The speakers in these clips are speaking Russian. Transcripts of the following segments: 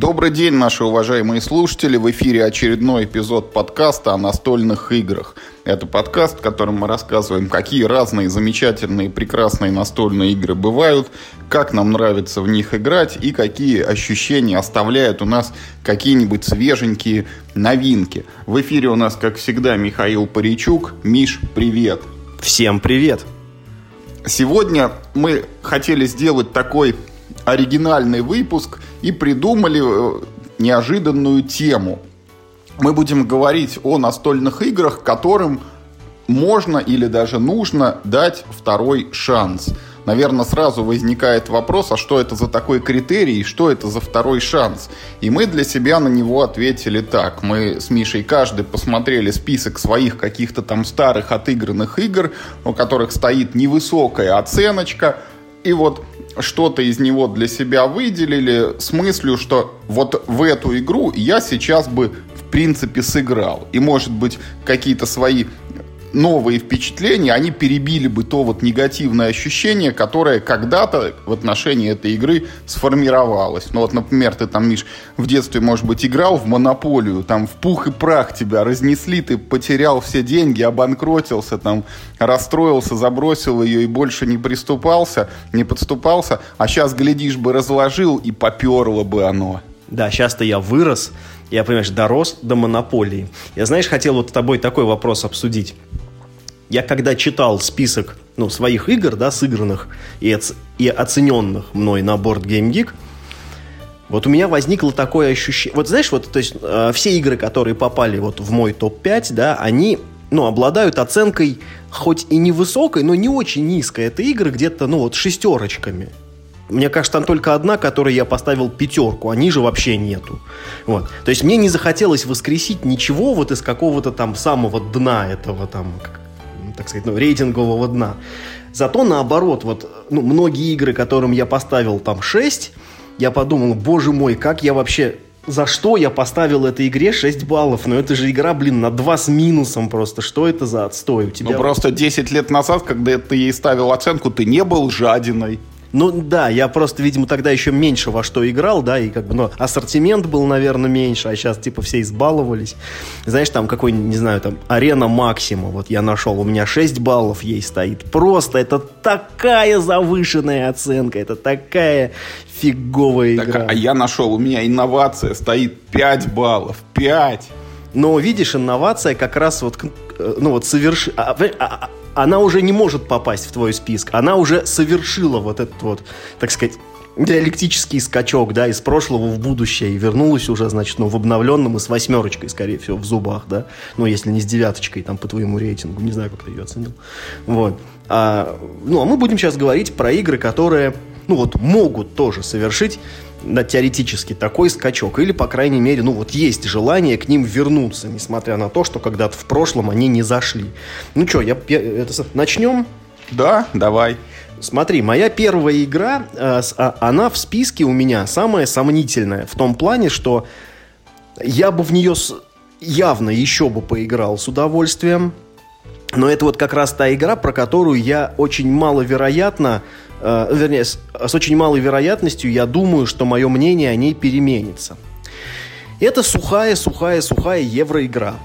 Добрый день, наши уважаемые слушатели. В эфире очередной эпизод подкаста о настольных играх. Это подкаст, в котором мы рассказываем, какие разные замечательные, прекрасные настольные игры бывают, как нам нравится в них играть и какие ощущения оставляют у нас какие-нибудь свеженькие новинки. В эфире у нас, как всегда, Михаил Паричук. Миш, привет! Всем привет! Сегодня мы хотели сделать такой оригинальный выпуск и придумали э, неожиданную тему. Мы будем говорить о настольных играх, которым можно или даже нужно дать второй шанс. Наверное, сразу возникает вопрос, а что это за такой критерий, что это за второй шанс? И мы для себя на него ответили так. Мы с Мишей каждый посмотрели список своих каких-то там старых отыгранных игр, у которых стоит невысокая оценочка, и вот что-то из него для себя выделили с мыслью, что вот в эту игру я сейчас бы в принципе сыграл. И, может быть, какие-то свои новые впечатления, они перебили бы то вот негативное ощущение, которое когда-то в отношении этой игры сформировалось. Ну вот, например, ты там, Миш, в детстве, может быть, играл в монополию, там в пух и прах тебя разнесли, ты потерял все деньги, обанкротился, там расстроился, забросил ее и больше не приступался, не подступался, а сейчас, глядишь бы, разложил и поперло бы оно. Да, сейчас-то я вырос, я, понимаешь, дорос до монополии. Я, знаешь, хотел вот с тобой такой вопрос обсудить. Я когда читал список ну, своих игр, да, сыгранных и, оц- и оцененных мной на Board Game Geek, вот у меня возникло такое ощущение... Вот знаешь, вот, то есть, э, все игры, которые попали вот в мой топ-5, да, они, ну, обладают оценкой хоть и невысокой, но не очень низкой. Это игры где-то, ну, вот шестерочками. Мне кажется, там только одна, которой я поставил пятерку, а ниже вообще нету. Вот. То есть мне не захотелось воскресить ничего вот из какого-то там самого дна этого там, так сказать, ну, рейтингового дна. Зато наоборот, вот, ну, многие игры, которым я поставил там 6, я подумал, боже мой, как я вообще за что я поставил этой игре 6 баллов? Ну это же игра, блин, на 2 с минусом просто. Что это за отстой у тебя? Ну просто 10 лет назад, когда ты ей ставил оценку, ты не был жадиной. Ну да, я просто, видимо, тогда еще меньше во что играл, да, и как бы, ну, ассортимент был, наверное, меньше, а сейчас, типа, все избаловались. Знаешь, там какой, не знаю, там, арена максима, вот я нашел, у меня 6 баллов ей стоит. Просто это такая завышенная оценка, это такая фиговая так, игра. А я нашел, у меня инновация стоит 5 баллов, 5. Но видишь, инновация как раз вот, э, ну вот соверш... Она уже не может попасть в твой список. Она уже совершила вот этот вот, так сказать, диалектический скачок, да, из прошлого в будущее и вернулась уже, значит, ну, в обновленном и с восьмерочкой, скорее всего, в зубах, да, ну, если не с девяточкой, там, по твоему рейтингу, не знаю, как ты ее оценил, вот. А, ну, а мы будем сейчас говорить про игры, которые, ну, вот, могут тоже совершить на теоретически такой скачок. Или, по крайней мере, ну вот есть желание к ним вернуться, несмотря на то, что когда-то в прошлом они не зашли. Ну что, я, я это, начнем? Да, давай. Смотри, моя первая игра, э, а, она в списке у меня самая сомнительная. В том плане, что я бы в нее явно еще бы поиграл с удовольствием. Но это вот как раз та игра, про которую я очень маловероятно э, вернее, с, с очень малой вероятностью я думаю, что мое мнение о ней переменится. Это сухая, сухая, сухая евроигра.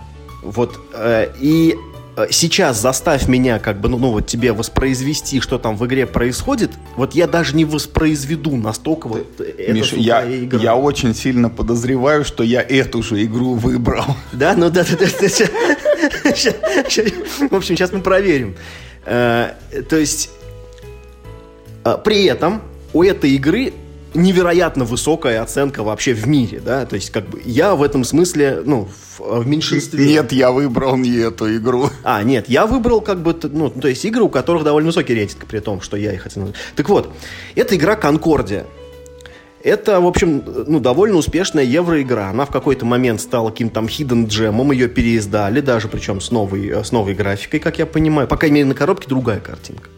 Вот, э, и э, сейчас заставь меня, как бы, ну, ну, вот тебе воспроизвести, что там в игре происходит, вот я даже не воспроизведу настолько вот Миш, я, игра. я очень сильно подозреваю, что я эту же игру выбрал. Да, ну да, да, да. В общем, сейчас мы проверим. Э, то есть при этом у этой игры невероятно высокая оценка вообще в мире, да, то есть как бы я в этом смысле, ну, в, в меньшинстве. Нет, я выбрал не эту игру. А, нет, я выбрал как бы, ну, то есть игры, у которых довольно высокий рейтинг, при том, что я их оценил. Так вот, это игра Конкордия. Это, в общем, ну, довольно успешная евроигра. Она в какой-то момент стала каким-то там hidden джемом, ее переиздали, даже причем с новой, с новой графикой, как я понимаю. По крайней мере, на коробке другая картинка.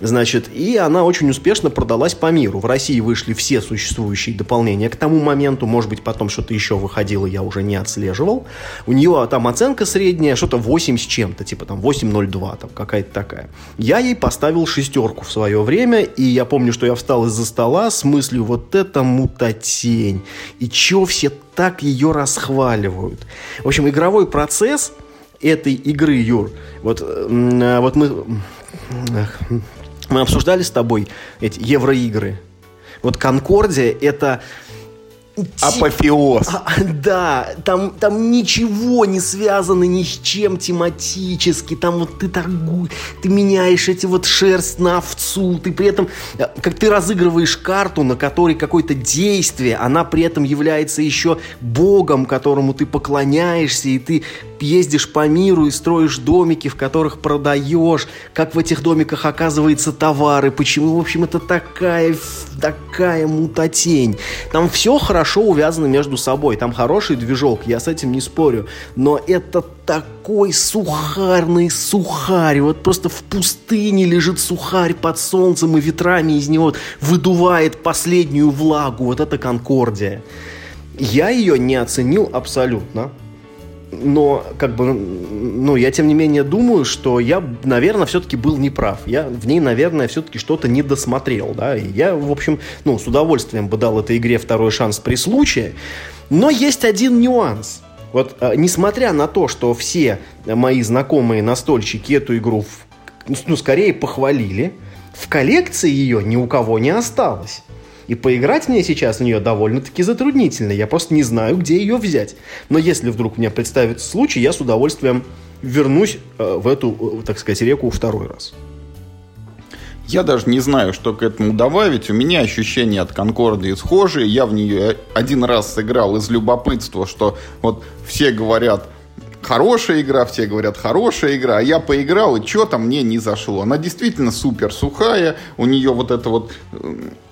Значит, и она очень успешно продалась по миру. В России вышли все существующие дополнения к тому моменту. Может быть, потом что-то еще выходило, я уже не отслеживал. У нее там оценка средняя, что-то 8 с чем-то, типа там 8.02, там какая-то такая. Я ей поставил шестерку в свое время, и я помню, что я встал из-за стола с мыслью, вот это мутатень. И чё все так ее расхваливают? В общем, игровой процесс этой игры, Юр, вот, э, вот мы, мы обсуждали с тобой эти евроигры. Вот Конкордия это Апофеоз. А, да, там, там ничего не связано ни с чем тематически. Там вот ты торгуешь, ты меняешь эти вот шерсть на овцу. Ты при этом, э, как ты разыгрываешь карту, на которой какое-то действие, она при этом является еще богом, которому ты поклоняешься, и ты ездишь по миру и строишь домики, в которых продаешь, как в этих домиках оказывается товары, почему, в общем, это такая, такая мутатень. Там все хорошо увязано между собой, там хороший движок, я с этим не спорю, но это такой сухарный сухарь, вот просто в пустыне лежит сухарь под солнцем и ветрами из него выдувает последнюю влагу, вот это Конкордия. Я ее не оценил абсолютно но как бы, ну, я тем не менее думаю, что я, наверное, все-таки был неправ. Я в ней, наверное, все-таки что-то не досмотрел, да. И я, в общем, ну, с удовольствием бы дал этой игре второй шанс при случае. Но есть один нюанс. Вот, э, несмотря на то, что все мои знакомые настольщики эту игру, ну, скорее похвалили, в коллекции ее ни у кого не осталось. И поиграть мне сейчас в нее довольно-таки затруднительно. Я просто не знаю, где ее взять. Но если вдруг мне представится случай, я с удовольствием вернусь э, в эту, э, так сказать, реку второй раз. Я даже не знаю, что к этому добавить. У меня ощущения от Конкордии схожие. Я в нее один раз сыграл из любопытства, что вот все говорят, хорошая игра, все говорят, хорошая игра, а я поиграл, и что-то мне не зашло. Она действительно супер сухая, у нее вот это вот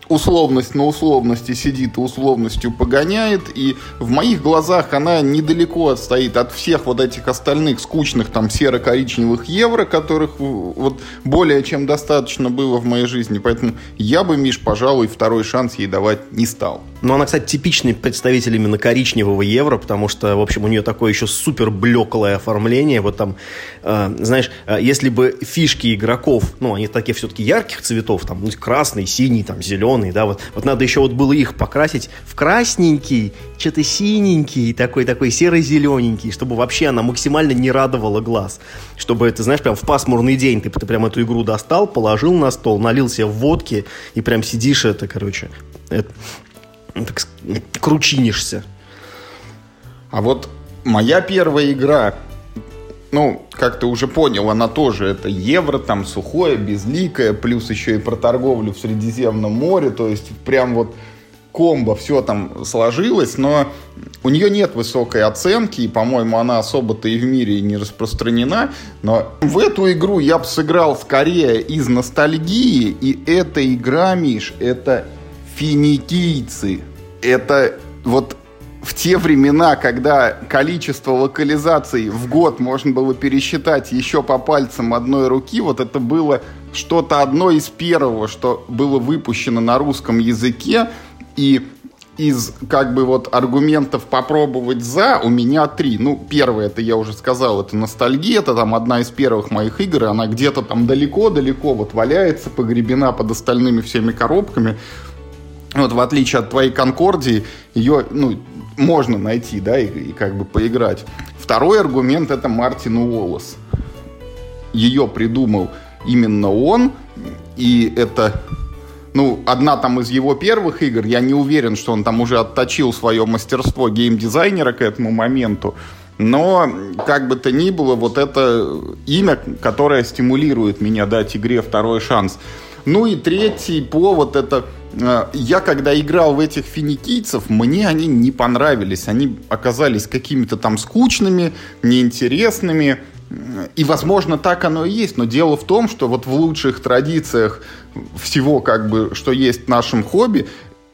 условность на условности сидит и условностью погоняет, и в моих глазах она недалеко отстоит от всех вот этих остальных скучных там серо-коричневых евро, которых вот более чем достаточно было в моей жизни, поэтому я бы, Миш, пожалуй, второй шанс ей давать не стал. Но она, кстати, типичный представитель именно коричневого евро, потому что, в общем, у нее такое еще супер блеклое оформление. Вот там, э, знаешь, э, если бы фишки игроков, ну, они такие все-таки ярких цветов, там, ну, красный, синий, там, зеленый, да, вот, вот надо еще вот было их покрасить в красненький, что-то синенький, такой, такой серо-зелененький, чтобы вообще она максимально не радовала глаз. Чтобы, ты знаешь, прям в пасмурный день ты, ты прям эту игру достал, положил на стол, налил себе водки и прям сидишь это, короче, это, так, кручинишься. А вот моя первая игра, ну, как ты уже понял, она тоже это евро, там сухое, безликое, плюс еще и про торговлю в Средиземном море, то есть прям вот комбо, все там сложилось, но у нее нет высокой оценки, и, по-моему, она особо-то и в мире не распространена, но в эту игру я бы сыграл скорее из ностальгии, и эта игра, Миш, это финикийцы. Это вот в те времена, когда количество локализаций в год можно было пересчитать еще по пальцам одной руки, вот это было что-то одно из первого, что было выпущено на русском языке. И из как бы вот аргументов попробовать за у меня три. Ну, первое, это я уже сказал, это ностальгия, это там одна из первых моих игр, она где-то там далеко-далеко вот валяется, погребена под остальными всеми коробками. Вот в отличие от твоей Конкордии, ее, ну, можно найти, да, и, и как бы поиграть. Второй аргумент это Мартин Уоллес. Ее придумал именно он, и это, ну, одна там из его первых игр. Я не уверен, что он там уже отточил свое мастерство геймдизайнера к этому моменту. Но, как бы то ни было, вот это имя, которое стимулирует меня дать игре второй шанс. Ну и третий повод это я когда играл в этих финикийцев, мне они не понравились. Они оказались какими-то там скучными, неинтересными. И, возможно, так оно и есть. Но дело в том, что вот в лучших традициях всего, как бы, что есть в нашем хобби,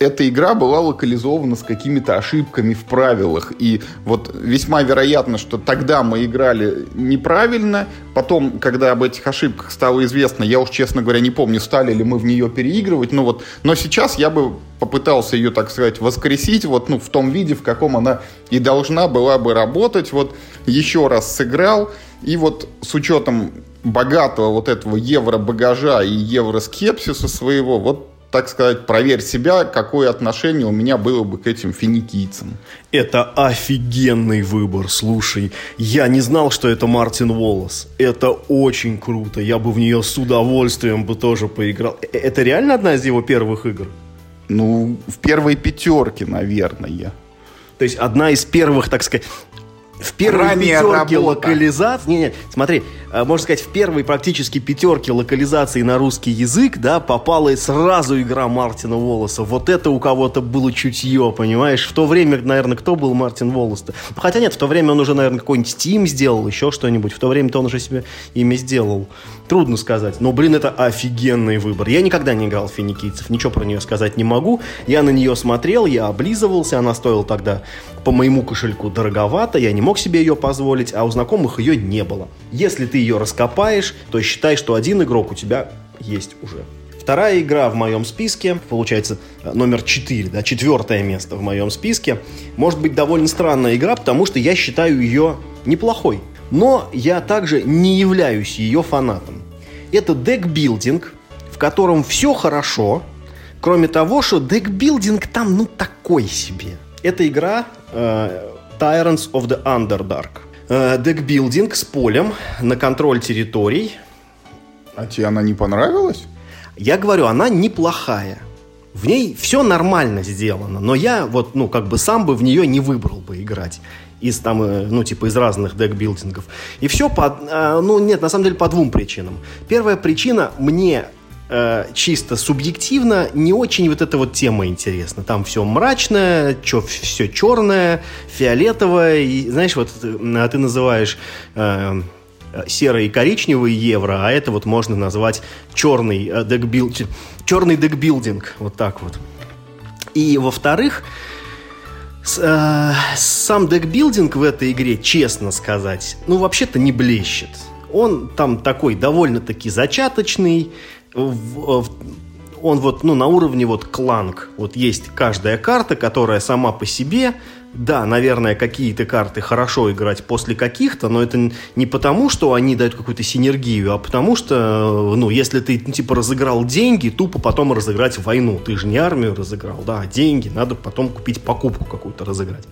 эта игра была локализована с какими-то ошибками в правилах. И вот весьма вероятно, что тогда мы играли неправильно. Потом, когда об этих ошибках стало известно, я уж, честно говоря, не помню, стали ли мы в нее переигрывать. Ну вот, но сейчас я бы попытался ее, так сказать, воскресить вот, ну, в том виде, в каком она и должна была бы работать. Вот еще раз сыграл. И вот с учетом богатого вот этого евро-багажа и евро-скепсиса своего, вот так сказать, проверь себя, какое отношение у меня было бы к этим финикийцам. Это офигенный выбор, слушай. Я не знал, что это Мартин Волос. Это очень круто. Я бы в нее с удовольствием бы тоже поиграл. Э, это реально одна из его первых игр? Ну, в первой пятерке, наверное. То есть одна из первых, так сказать, в первой Ранее пятерке локализаций... Не, не, смотри, можно сказать, в первой практически пятерке локализации на русский язык, да, попала и сразу игра Мартина Волоса. Вот это у кого-то было чутье, понимаешь? В то время, наверное, кто был Мартин Волос-то? Хотя нет, в то время он уже, наверное, какой-нибудь Steam сделал, еще что-нибудь. В то время-то он уже себе имя сделал. Трудно сказать. Но, блин, это офигенный выбор. Я никогда не играл в финикийцев, ничего про нее сказать не могу. Я на нее смотрел, я облизывался, она стоила тогда по моему кошельку дороговато, я не мог себе ее позволить, а у знакомых ее не было. Если ты ее раскопаешь, то считай, что один игрок у тебя есть уже. Вторая игра в моем списке, получается номер 4, да, четвертое место в моем списке, может быть довольно странная игра, потому что я считаю ее неплохой. Но я также не являюсь ее фанатом. Это декбилдинг, в котором все хорошо, кроме того, что декбилдинг там ну такой себе. Эта игра э, Tyrants of the Underdark. Э, декбилдинг с полем на контроль территорий. А тебе она не понравилась? Я говорю, она неплохая. В ней все нормально сделано, но я вот, ну, как бы сам бы в нее не выбрал бы играть из там, э, ну, типа из разных декбилдингов. И все по, э, ну, нет, на самом деле по двум причинам. Первая причина, мне э, чисто субъективно не очень вот эта вот тема интересна. Там все мрачное, чё, все черное, фиолетовое. И, знаешь, вот э, ты называешь э, серый и коричневый евро, а это вот можно назвать черный, э, декбил, черный декбилдинг. Вот так вот. И во-вторых, с, э, сам декбилдинг в этой игре, честно сказать, ну вообще-то не блещет. Он там такой довольно-таки зачаточный, он вот, ну, на уровне вот кланг. Вот есть каждая карта, которая сама по себе, да, наверное, какие-то карты хорошо играть после каких-то, но это не потому, что они дают какую-то синергию, а потому что, ну, если ты, ну, типа, разыграл деньги, тупо потом разыграть войну. Ты же не армию разыграл, да, а деньги, надо потом купить покупку какую-то разыграть.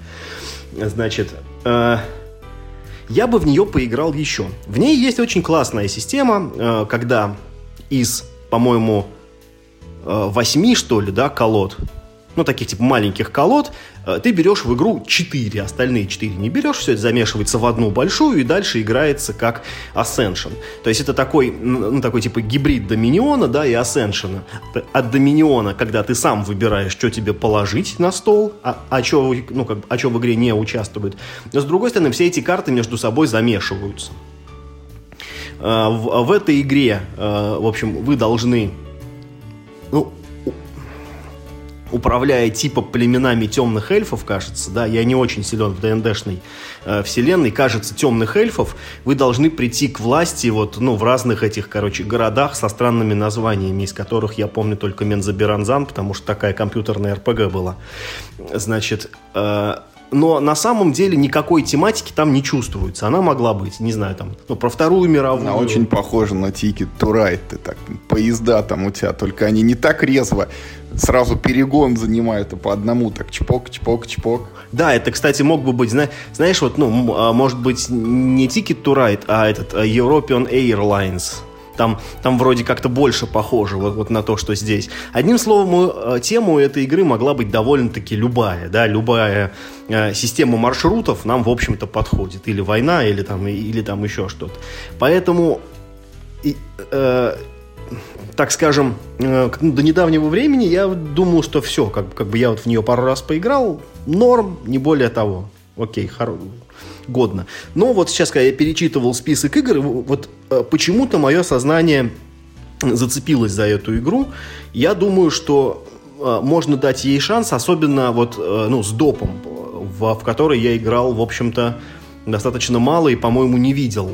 Значит, э, я бы в нее поиграл еще. В ней есть очень классная система, э, когда из по-моему, э, восьми, что ли, да, колод, ну, таких типа маленьких колод, э, ты берешь в игру 4, остальные 4 не берешь, все это замешивается в одну большую и дальше играется как Ascension. То есть это такой, ну, такой типа гибрид Доминиона, да, и Ascension. От Доминиона, когда ты сам выбираешь, что тебе положить на стол, а, а что ну, как, а в игре не участвует. Но с другой стороны, все эти карты между собой замешиваются. Э, в, в этой игре, э, в общем, вы должны, ну, управляя типа племенами темных эльфов, кажется, да, я не очень силен в ДНДшной э, вселенной, кажется, темных эльфов, вы должны прийти к власти вот, ну, в разных этих, короче, городах со странными названиями, из которых я помню только Мензабиранзан, потому что такая компьютерная РПГ была. Значит, э, но на самом деле никакой тематики там не чувствуется. Она могла быть, не знаю, там, ну, про Вторую мировую. Она очень похожа на Ticket to Ride. Ты так, поезда там у тебя, только они не так резво сразу перегон занимают, а по одному так чпок, чпок, чпок. Да, это, кстати, мог бы быть, знаешь, вот, ну, а, может быть, не Ticket to Ride, а этот а European Airlines там, там вроде как-то больше похоже вот, вот на то, что здесь. Одним словом, э, тему этой игры могла быть довольно-таки любая, да, любая э, система маршрутов нам, в общем-то, подходит. Или война, или там, или там еще что-то. Поэтому и, э, так скажем, э, до недавнего времени я думал, что все, как, как бы я вот в нее пару раз поиграл, норм, не более того. Окей, хоро годно. Но вот сейчас, когда я перечитывал список игр, вот э, почему-то мое сознание зацепилось за эту игру. Я думаю, что э, можно дать ей шанс, особенно вот, э, ну, с допом, в, в который я играл, в общем-то, достаточно мало и, по-моему, не видел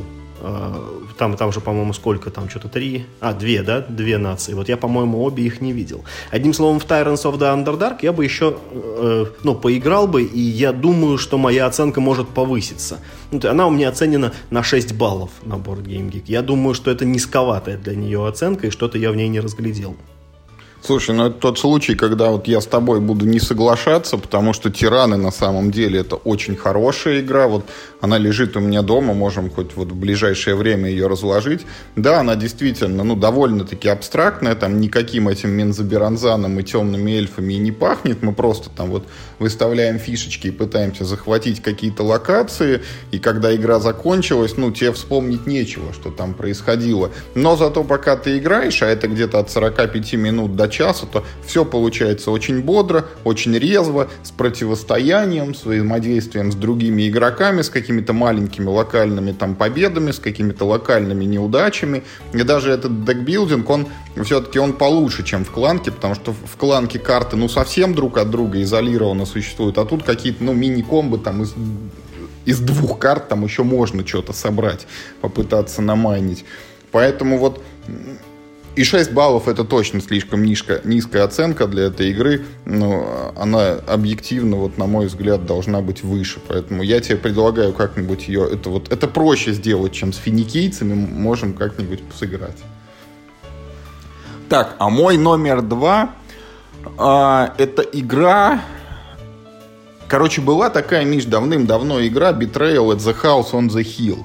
там, там же, по-моему, сколько там, что-то три, а, две, да, две нации. Вот я, по-моему, обе их не видел. Одним словом, в Tyrants of the Underdark я бы еще, э, ну, поиграл бы, и я думаю, что моя оценка может повыситься. Ну, она у меня оценена на 6 баллов на Board Game Geek. Я думаю, что это низковатая для нее оценка, и что-то я в ней не разглядел. Слушай, ну это тот случай, когда вот я с тобой буду не соглашаться, потому что Тираны на самом деле это очень хорошая игра. Вот она лежит у меня дома, можем хоть вот в ближайшее время ее разложить. Да, она действительно, ну, довольно-таки абстрактная, там никаким этим Мензаберанзаном и темными эльфами и не пахнет. Мы просто там вот выставляем фишечки и пытаемся захватить какие-то локации, и когда игра закончилась, ну, тебе вспомнить нечего, что там происходило. Но зато пока ты играешь, а это где-то от 45 минут до часа, то все получается очень бодро, очень резво, с противостоянием, с взаимодействием с другими игроками, с какими-то маленькими локальными там победами, с какими-то локальными неудачами. И даже этот декбилдинг, он все-таки он получше, чем в кланке, потому что в кланке карты ну совсем друг от друга изолированно существуют, а тут какие-то ну мини-комбы там из из двух карт там еще можно что-то собрать, попытаться намайнить. Поэтому вот и 6 баллов это точно слишком низко, низкая оценка для этой игры, но она объективно, вот на мой взгляд, должна быть выше. Поэтому я тебе предлагаю как-нибудь ее... Это, вот, это проще сделать, чем с финикийцами. Можем как-нибудь сыграть. Так, а мой номер два а, это игра... Короче, была такая, Миш, давным-давно игра Betrayal at the House on the Hill.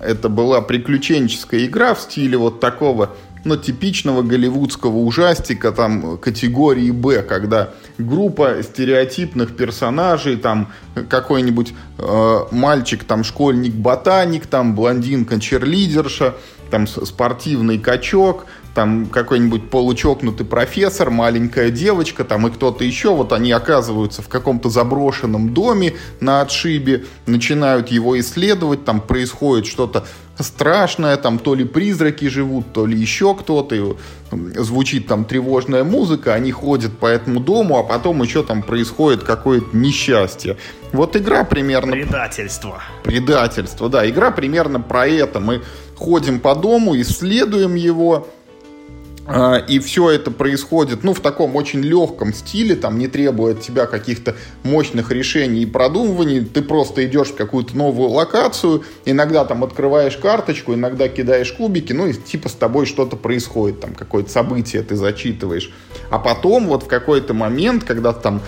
Это была приключенческая игра в стиле вот такого ну, типичного голливудского ужастика там категории Б, когда группа стереотипных персонажей, там какой-нибудь э, мальчик, там школьник-ботаник, там блондинка-черлидерша, там спортивный качок, там какой-нибудь получокнутый профессор, маленькая девочка, там и кто-то еще, вот они оказываются в каком-то заброшенном доме на отшибе, начинают его исследовать, там происходит что-то страшное, там то ли призраки живут, то ли еще кто-то, звучит там тревожная музыка, они ходят по этому дому, а потом еще там происходит какое-то несчастье. Вот игра примерно... Предательство. Предательство, да, игра примерно про это. Мы ходим по дому, исследуем его, и все это происходит, ну, в таком очень легком стиле, там не требует тебя каких-то мощных решений и продумываний. Ты просто идешь в какую-то новую локацию, иногда там открываешь карточку, иногда кидаешь кубики, ну, и типа с тобой что-то происходит, там какое-то событие ты зачитываешь. А потом вот в какой-то момент, когда ты там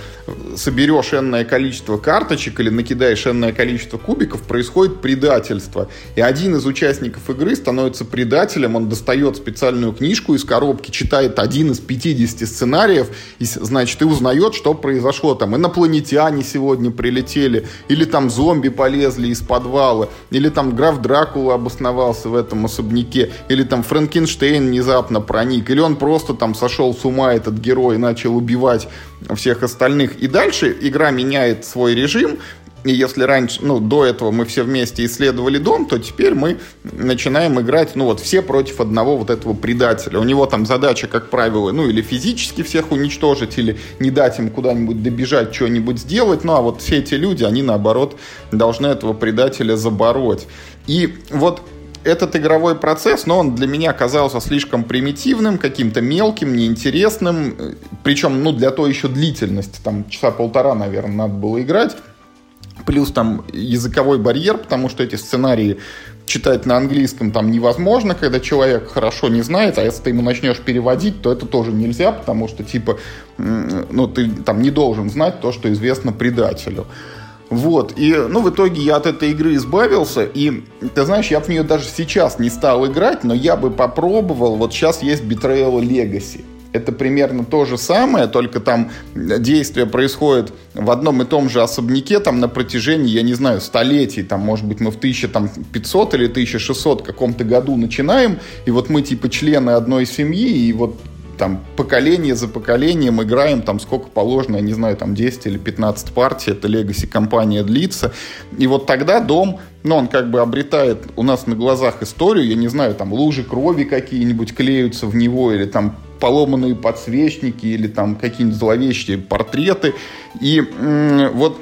соберешь энное количество карточек или накидаешь энное количество кубиков, происходит предательство. И один из участников игры становится предателем, он достает специальную книжку из коробки, коробке читает один из 50 сценариев, и, значит, и узнает, что произошло. Там инопланетяне сегодня прилетели, или там зомби полезли из подвала, или там граф Дракула обосновался в этом особняке, или там Франкенштейн внезапно проник, или он просто там сошел с ума, этот герой, и начал убивать всех остальных. И дальше игра меняет свой режим, и если раньше, ну, до этого мы все вместе исследовали дом, то теперь мы начинаем играть, ну, вот все против одного вот этого предателя. У него там задача, как правило, ну, или физически всех уничтожить, или не дать им куда-нибудь добежать, что-нибудь сделать. Ну, а вот все эти люди, они, наоборот, должны этого предателя забороть. И вот этот игровой процесс, но он для меня казался слишком примитивным, каким-то мелким, неинтересным. Причем, ну, для той еще длительности, там, часа полтора, наверное, надо было играть плюс там языковой барьер, потому что эти сценарии читать на английском там невозможно, когда человек хорошо не знает, а если ты ему начнешь переводить, то это тоже нельзя, потому что, типа, ну, ты там не должен знать то, что известно предателю. Вот, и, ну, в итоге я от этой игры избавился, и, ты знаешь, я в нее даже сейчас не стал играть, но я бы попробовал, вот сейчас есть Betrayal Legacy, это примерно то же самое, только там действие происходит в одном и том же особняке там на протяжении, я не знаю, столетий, там, может быть, мы в 1500 или 1600 каком-то году начинаем, и вот мы типа члены одной семьи, и вот там поколение за поколением играем там сколько положено, я не знаю, там 10 или 15 партий, это Legacy компания длится. И вот тогда дом, ну, он как бы обретает у нас на глазах историю, я не знаю, там лужи крови какие-нибудь клеются в него, или там поломанные подсвечники или там какие-нибудь зловещие портреты. И вот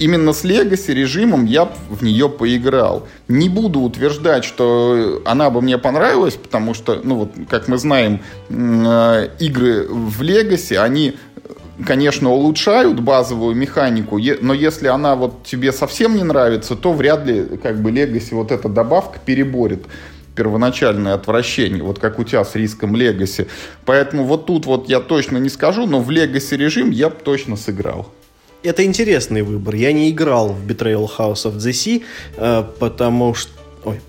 именно с Legacy режимом я в нее поиграл. Не буду утверждать, что она бы мне понравилась, потому что, ну вот, как мы знаем, э, игры в Legacy, они конечно, улучшают базовую механику, но если она вот тебе совсем не нравится, то вряд ли как бы Legacy вот эта добавка переборет первоначальное отвращение, вот как у тебя с риском Legacy. Поэтому вот тут вот я точно не скажу, но в Legacy режим я бы точно сыграл. Это интересный выбор. Я не играл в Betrayal House of the Sea, э, потому что... Ой.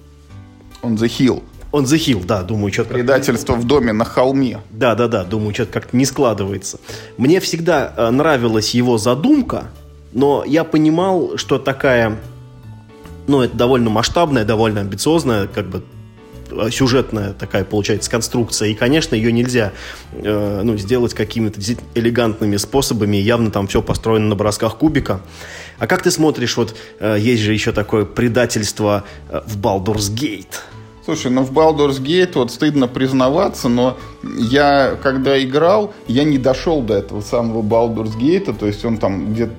On the Hill. On the Hill, да, думаю, что-то... Предательство в доме на холме. Да, да, да, думаю, что-то как-то не складывается. Мне всегда э, нравилась его задумка, но я понимал, что такая, ну, это довольно масштабная, довольно амбициозная, как бы сюжетная такая получается конструкция, и, конечно, ее нельзя э, ну, сделать какими-то элегантными способами, явно там все построено на бросках кубика. А как ты смотришь, вот э, есть же еще такое предательство э, в Baldur's Gate – Слушай, ну в Baldur's Gate вот стыдно признаваться, но я, когда играл, я не дошел до этого самого Baldur's Gate, то есть он там где-то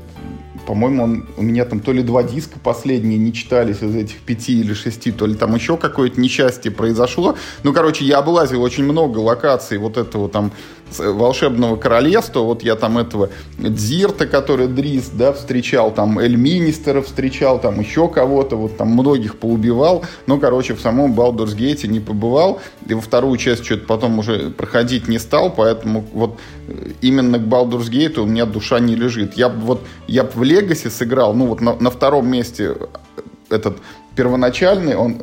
по-моему, он, у меня там то ли два диска последние не читались из этих пяти или шести, то ли там еще какое-то несчастье произошло. Ну, короче, я облазил очень много локаций вот этого там волшебного королевства. Вот я там этого Дзирта, который Дрис, да, встречал, там Эль Министера встречал, там еще кого-то, вот там многих поубивал. Но, короче, в самом Балдурс Гейте не побывал. И во вторую часть что-то потом уже проходить не стал, поэтому вот именно к Балдурс Гейту у меня душа не лежит. Я вот, я в Легасе сыграл, ну вот на, на втором месте этот первоначальный, он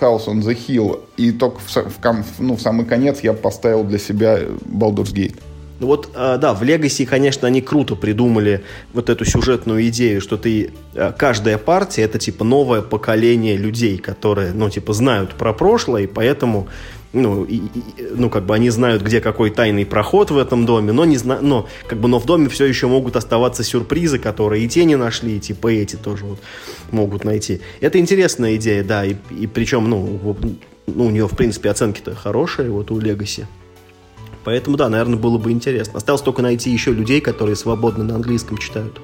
House on the Hill, и только в, в, ну, в самый конец я поставил для себя Baldur's Gate. Ну вот, а, да, в Legacy, конечно, они круто придумали вот эту сюжетную идею, что ты, а, каждая партия это типа новое поколение людей, которые, ну, типа, знают про прошлое, и поэтому ну, и, и, ну, как бы они знают, где какой тайный проход в этом доме, но не зна... но, как бы, но в доме все еще могут оставаться сюрпризы, которые и те не нашли, и типа эти тоже вот могут найти. Это интересная идея, да, и, и причем, ну, ну, у нее, в принципе, оценки-то хорошие, вот у Legacy. Поэтому, да, наверное, было бы интересно. Осталось только найти еще людей, которые свободно на английском читают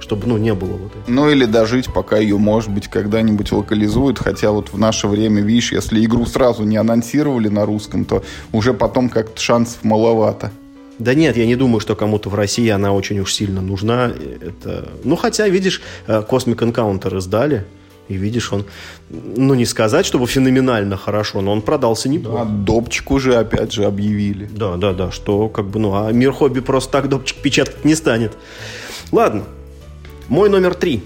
чтобы, ну, не было вот этого. Ну, или дожить, пока ее, может быть, когда-нибудь локализуют, хотя вот в наше время, видишь, если игру сразу не анонсировали на русском, то уже потом как-то шансов маловато. Да нет, я не думаю, что кому-то в России она очень уж сильно нужна. Это... Ну, хотя, видишь, э, Cosmic Encounter издали, и видишь, он, ну не сказать, чтобы феноменально хорошо, но он продался неплохо. Да, допчик уже опять же объявили. Да, да, да, что как бы, ну, а мир хобби просто так допчик печатать не станет. Ладно, мой номер три.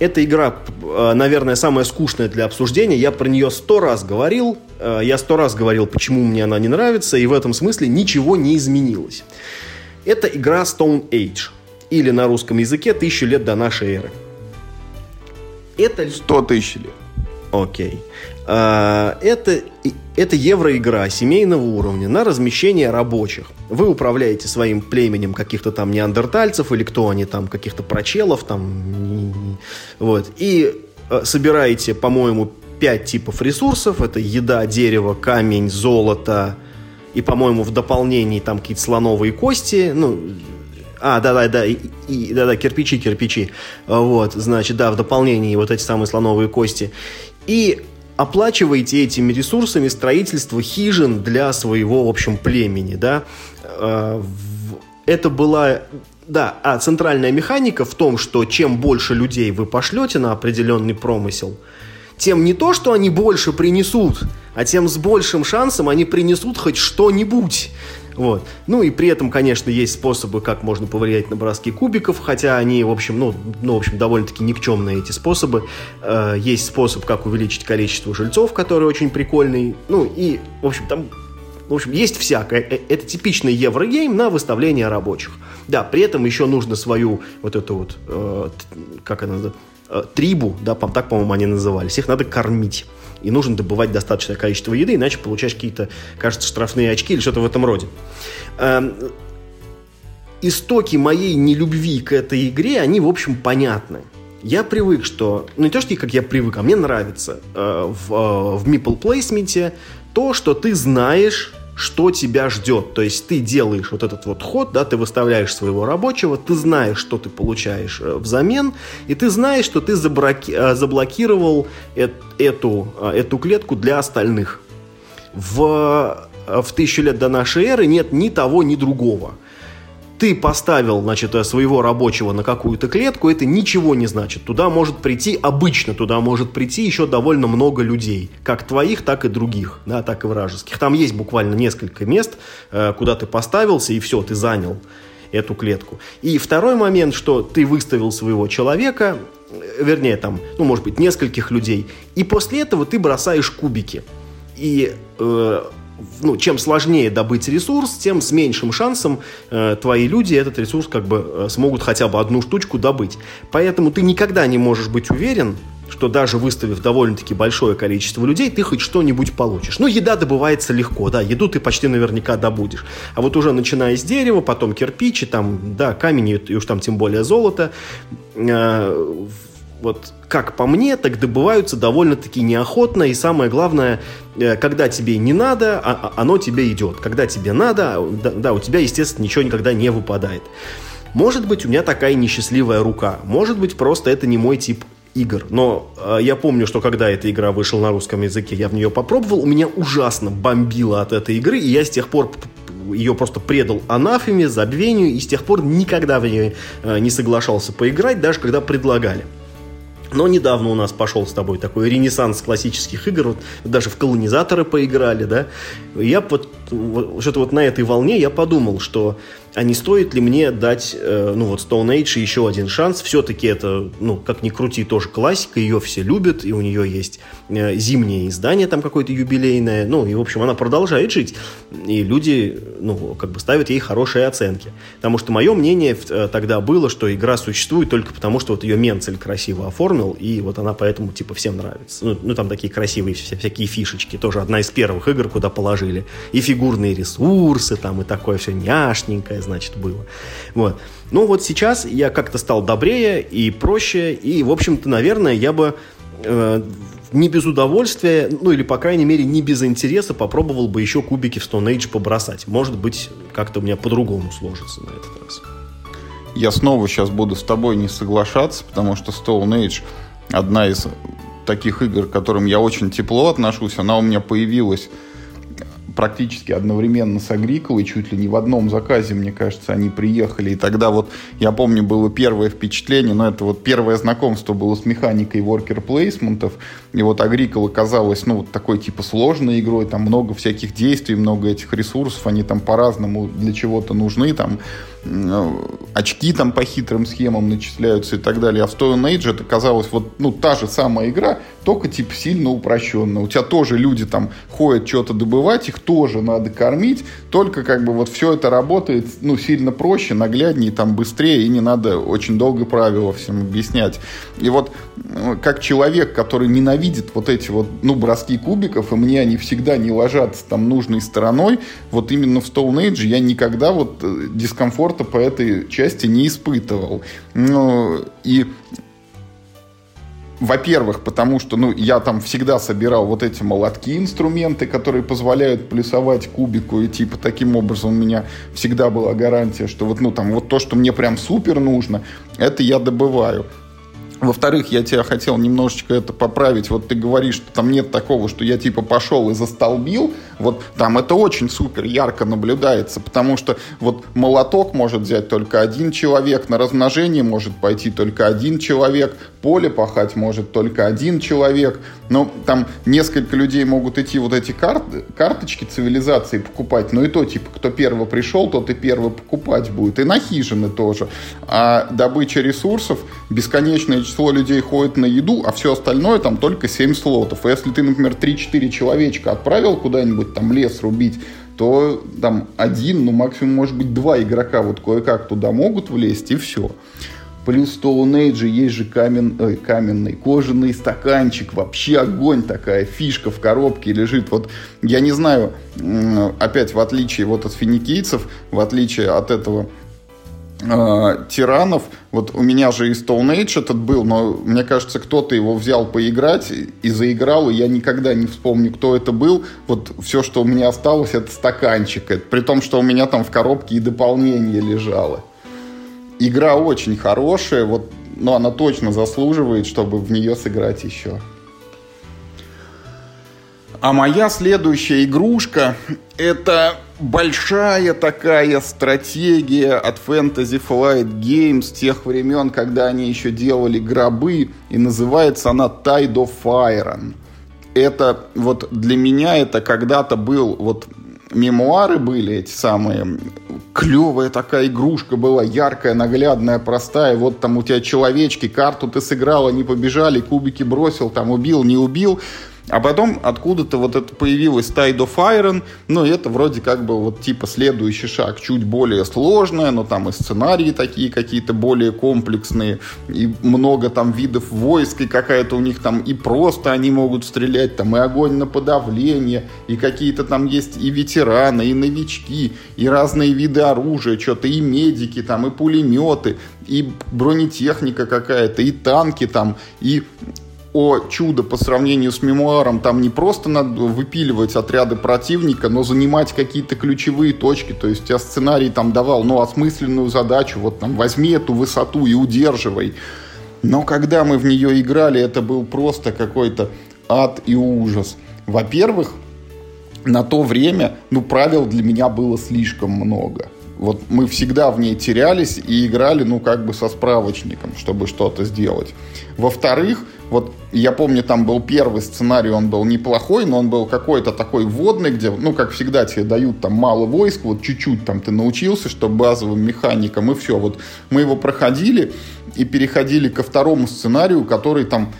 Эта игра, э, наверное, самая скучная для обсуждения. Я про нее сто раз говорил. Э, я сто раз говорил, почему мне она не нравится. И в этом смысле ничего не изменилось. Это игра Stone Age. Или на русском языке «Тысячу лет до нашей эры». Это... Сто тысяч лет. Окей. А, это, это евроигра семейного уровня на размещение рабочих. Вы управляете своим племенем каких-то там неандертальцев или кто они там, каких-то прочелов там. Вот. И э, собираете, по-моему, пять типов ресурсов. Это еда, дерево, камень, золото. И, по-моему, в дополнении там какие-то слоновые кости. Ну, а, да-да-да, и, да-да, кирпичи, кирпичи. Вот, значит, да, в дополнении вот эти самые слоновые кости. И оплачиваете этими ресурсами строительство хижин для своего, в общем, племени, да. А, это была да, а центральная механика в том, что чем больше людей вы пошлете на определенный промысел, тем не то, что они больше принесут, а тем с большим шансом они принесут хоть что-нибудь. Вот. Ну и при этом, конечно, есть способы, как можно повлиять на броски кубиков, хотя они, в общем, ну, ну в общем, довольно-таки никчемные эти способы. Э, есть способ, как увеличить количество жильцов, который очень прикольный. Ну и, в общем, там в общем, есть всякое. Э, это типичный еврогейм на выставление рабочих. Да, при этом еще нужно свою вот эту вот, э, как она называется, э, трибу, да, так, по-моему, они назывались, их надо кормить и нужно добывать достаточное количество еды, иначе получаешь какие-то, кажется, штрафные очки или что-то в этом роде. Эм, истоки моей нелюбви к этой игре, они, в общем, понятны. Я привык, что... Ну, не то, что как я привык, а мне нравится э, в, э, в Meeple Placement то, что ты знаешь что тебя ждет. То есть ты делаешь вот этот вот ход, да, ты выставляешь своего рабочего, ты знаешь, что ты получаешь э, взамен, и ты знаешь, что ты забраки, э, заблокировал эту, э, эту клетку для остальных. В, в тысячу лет до нашей эры нет ни того, ни другого. Ты поставил, значит, э, своего рабочего на какую-то клетку, это ничего не значит. Туда может прийти, обычно туда может прийти еще довольно много людей. Как твоих, так и других, да, так и вражеских. Там есть буквально несколько мест, э, куда ты поставился, и все, ты занял эту клетку. И второй момент, что ты выставил своего человека, э, вернее, там, ну, может быть, нескольких людей, и после этого ты бросаешь кубики. И э, ну, чем сложнее добыть ресурс, тем с меньшим шансом э, твои люди этот ресурс как бы э, смогут хотя бы одну штучку добыть. Поэтому ты никогда не можешь быть уверен, что даже выставив довольно-таки большое количество людей, ты хоть что-нибудь получишь. Ну, еда добывается легко, да, еду ты почти наверняка добудешь. А вот уже начиная с дерева, потом кирпич, и там, да, камень, и уж там тем более золото, э, вот как по мне, так добываются довольно-таки неохотно, и самое главное, э, когда тебе не надо, а, а оно тебе идет. Когда тебе надо, да, да, у тебя, естественно, ничего никогда не выпадает. Может быть, у меня такая несчастливая рука. Может быть, просто это не мой тип игр. Но э, я помню, что когда эта игра вышла на русском языке, я в нее попробовал, у меня ужасно бомбило от этой игры, и я с тех пор ее просто предал анафеме, забвению, и с тех пор никогда в нее э, не соглашался поиграть, даже когда предлагали. Но недавно у нас пошел с тобой такой ренессанс классических игр, вот даже в колонизаторы поиграли, да. Я вот, что-то вот на этой волне я подумал, что а не стоит ли мне дать, э, ну вот Stone Age еще один шанс? Все-таки это, ну, как ни крути, тоже классика, ее все любят, и у нее есть э, зимнее издание там какое-то юбилейное, ну, и, в общем, она продолжает жить, и люди, ну, как бы ставят ей хорошие оценки. Потому что мое мнение э, тогда было, что игра существует только потому, что вот ее Менцель красиво оформил, и вот она поэтому, типа, всем нравится. Ну, ну там такие красивые вся, всякие фишечки, тоже одна из первых игр, куда положили и фигурные ресурсы там, и такое все няшненькое, значит, было. Вот. Ну вот сейчас я как-то стал добрее и проще, и, в общем-то, наверное, я бы э, не без удовольствия, ну или, по крайней мере, не без интереса попробовал бы еще кубики в Stone Age побросать. Может быть, как-то у меня по-другому сложится на этот раз. Я снова сейчас буду с тобой не соглашаться, потому что Stone Age одна из таких игр, к которым я очень тепло отношусь. Она у меня появилась практически одновременно с Агриколой, чуть ли не в одном заказе, мне кажется, они приехали. И тогда вот, я помню, было первое впечатление, но это вот первое знакомство было с механикой worker плейсментов. И вот Агрикола казалось, ну, вот такой типа сложной игрой, там много всяких действий, много этих ресурсов, они там по-разному для чего-то нужны, там Э, очки там по хитрым схемам начисляются и так далее. А в Stone Age это казалось вот ну, та же самая игра, только типа сильно упрощенная. У тебя тоже люди там ходят что-то добывать, их тоже надо кормить, только как бы вот все это работает ну, сильно проще, нагляднее, там быстрее, и не надо очень долго правила всем объяснять. И вот как человек, который ненавидит вот эти вот ну, броски кубиков, и мне они всегда не ложатся там нужной стороной, вот именно в Stone Age я никогда вот э, дискомфорт комфорта по этой части не испытывал. Ну, и во-первых, потому что ну, я там всегда собирал вот эти молотки, инструменты, которые позволяют плюсовать кубику, и типа таким образом у меня всегда была гарантия, что вот, ну, там, вот то, что мне прям супер нужно, это я добываю. Во-вторых, я тебя хотел немножечко это поправить. Вот ты говоришь, что там нет такого, что я типа пошел и застолбил. Вот там это очень супер ярко наблюдается, потому что вот молоток может взять только один человек, на размножение может пойти только один человек, поле пахать может только один человек. Но там несколько людей могут идти вот эти карты, карточки цивилизации покупать, но и то, типа, кто первый пришел, тот и первый покупать будет. И на хижины тоже. А добыча ресурсов, бесконечное число людей ходит на еду, а все остальное там только 7 слотов. И если ты, например, 3-4 человечка отправил куда-нибудь там лес рубить, то там один, ну максимум может быть два игрока вот кое-как туда могут влезть и все. Плюс Stone Age есть же камен, ой, каменный, кожаный стаканчик. Вообще огонь такая фишка в коробке лежит. Вот я не знаю, опять в отличие вот от финикийцев, в отличие от этого э, тиранов, вот у меня же и Stone Age этот был, но мне кажется, кто-то его взял поиграть и заиграл, и я никогда не вспомню, кто это был. Вот все, что у меня осталось, это стаканчик. Это, при том, что у меня там в коробке и дополнение лежало игра очень хорошая, вот, но она точно заслуживает, чтобы в нее сыграть еще. А моя следующая игрушка это большая такая стратегия от Fantasy Flight Games тех времен, когда они еще делали гробы, и называется она Tide of Iron. Это вот для меня это когда-то был вот мемуары были эти самые. Клевая такая игрушка была, яркая, наглядная, простая. Вот там у тебя человечки, карту ты сыграл, они побежали, кубики бросил, там убил, не убил. А потом откуда-то вот это появилось Tide of Iron, ну, это вроде как бы вот типа следующий шаг, чуть более сложное, но там и сценарии такие какие-то более комплексные, и много там видов войск, и какая-то у них там и просто они могут стрелять, там и огонь на подавление, и какие-то там есть и ветераны, и новички, и разные виды оружия, что-то и медики там, и пулеметы, и бронетехника какая-то, и танки там, и о чудо по сравнению с мемуаром, там не просто надо выпиливать отряды противника, но занимать какие-то ключевые точки. То есть я сценарий там давал, ну, осмысленную задачу, вот там возьми эту высоту и удерживай. Но когда мы в нее играли, это был просто какой-то ад и ужас. Во-первых, на то время, ну, правил для меня было слишком много. Вот мы всегда в ней терялись и играли, ну, как бы со справочником, чтобы что-то сделать. Во-вторых, вот я помню, там был первый сценарий, он был неплохой, но он был какой-то такой вводный, где, ну, как всегда, тебе дают там мало войск, вот чуть-чуть там ты научился, что базовым механикам, и все. Вот мы его проходили и переходили ко второму сценарию, который там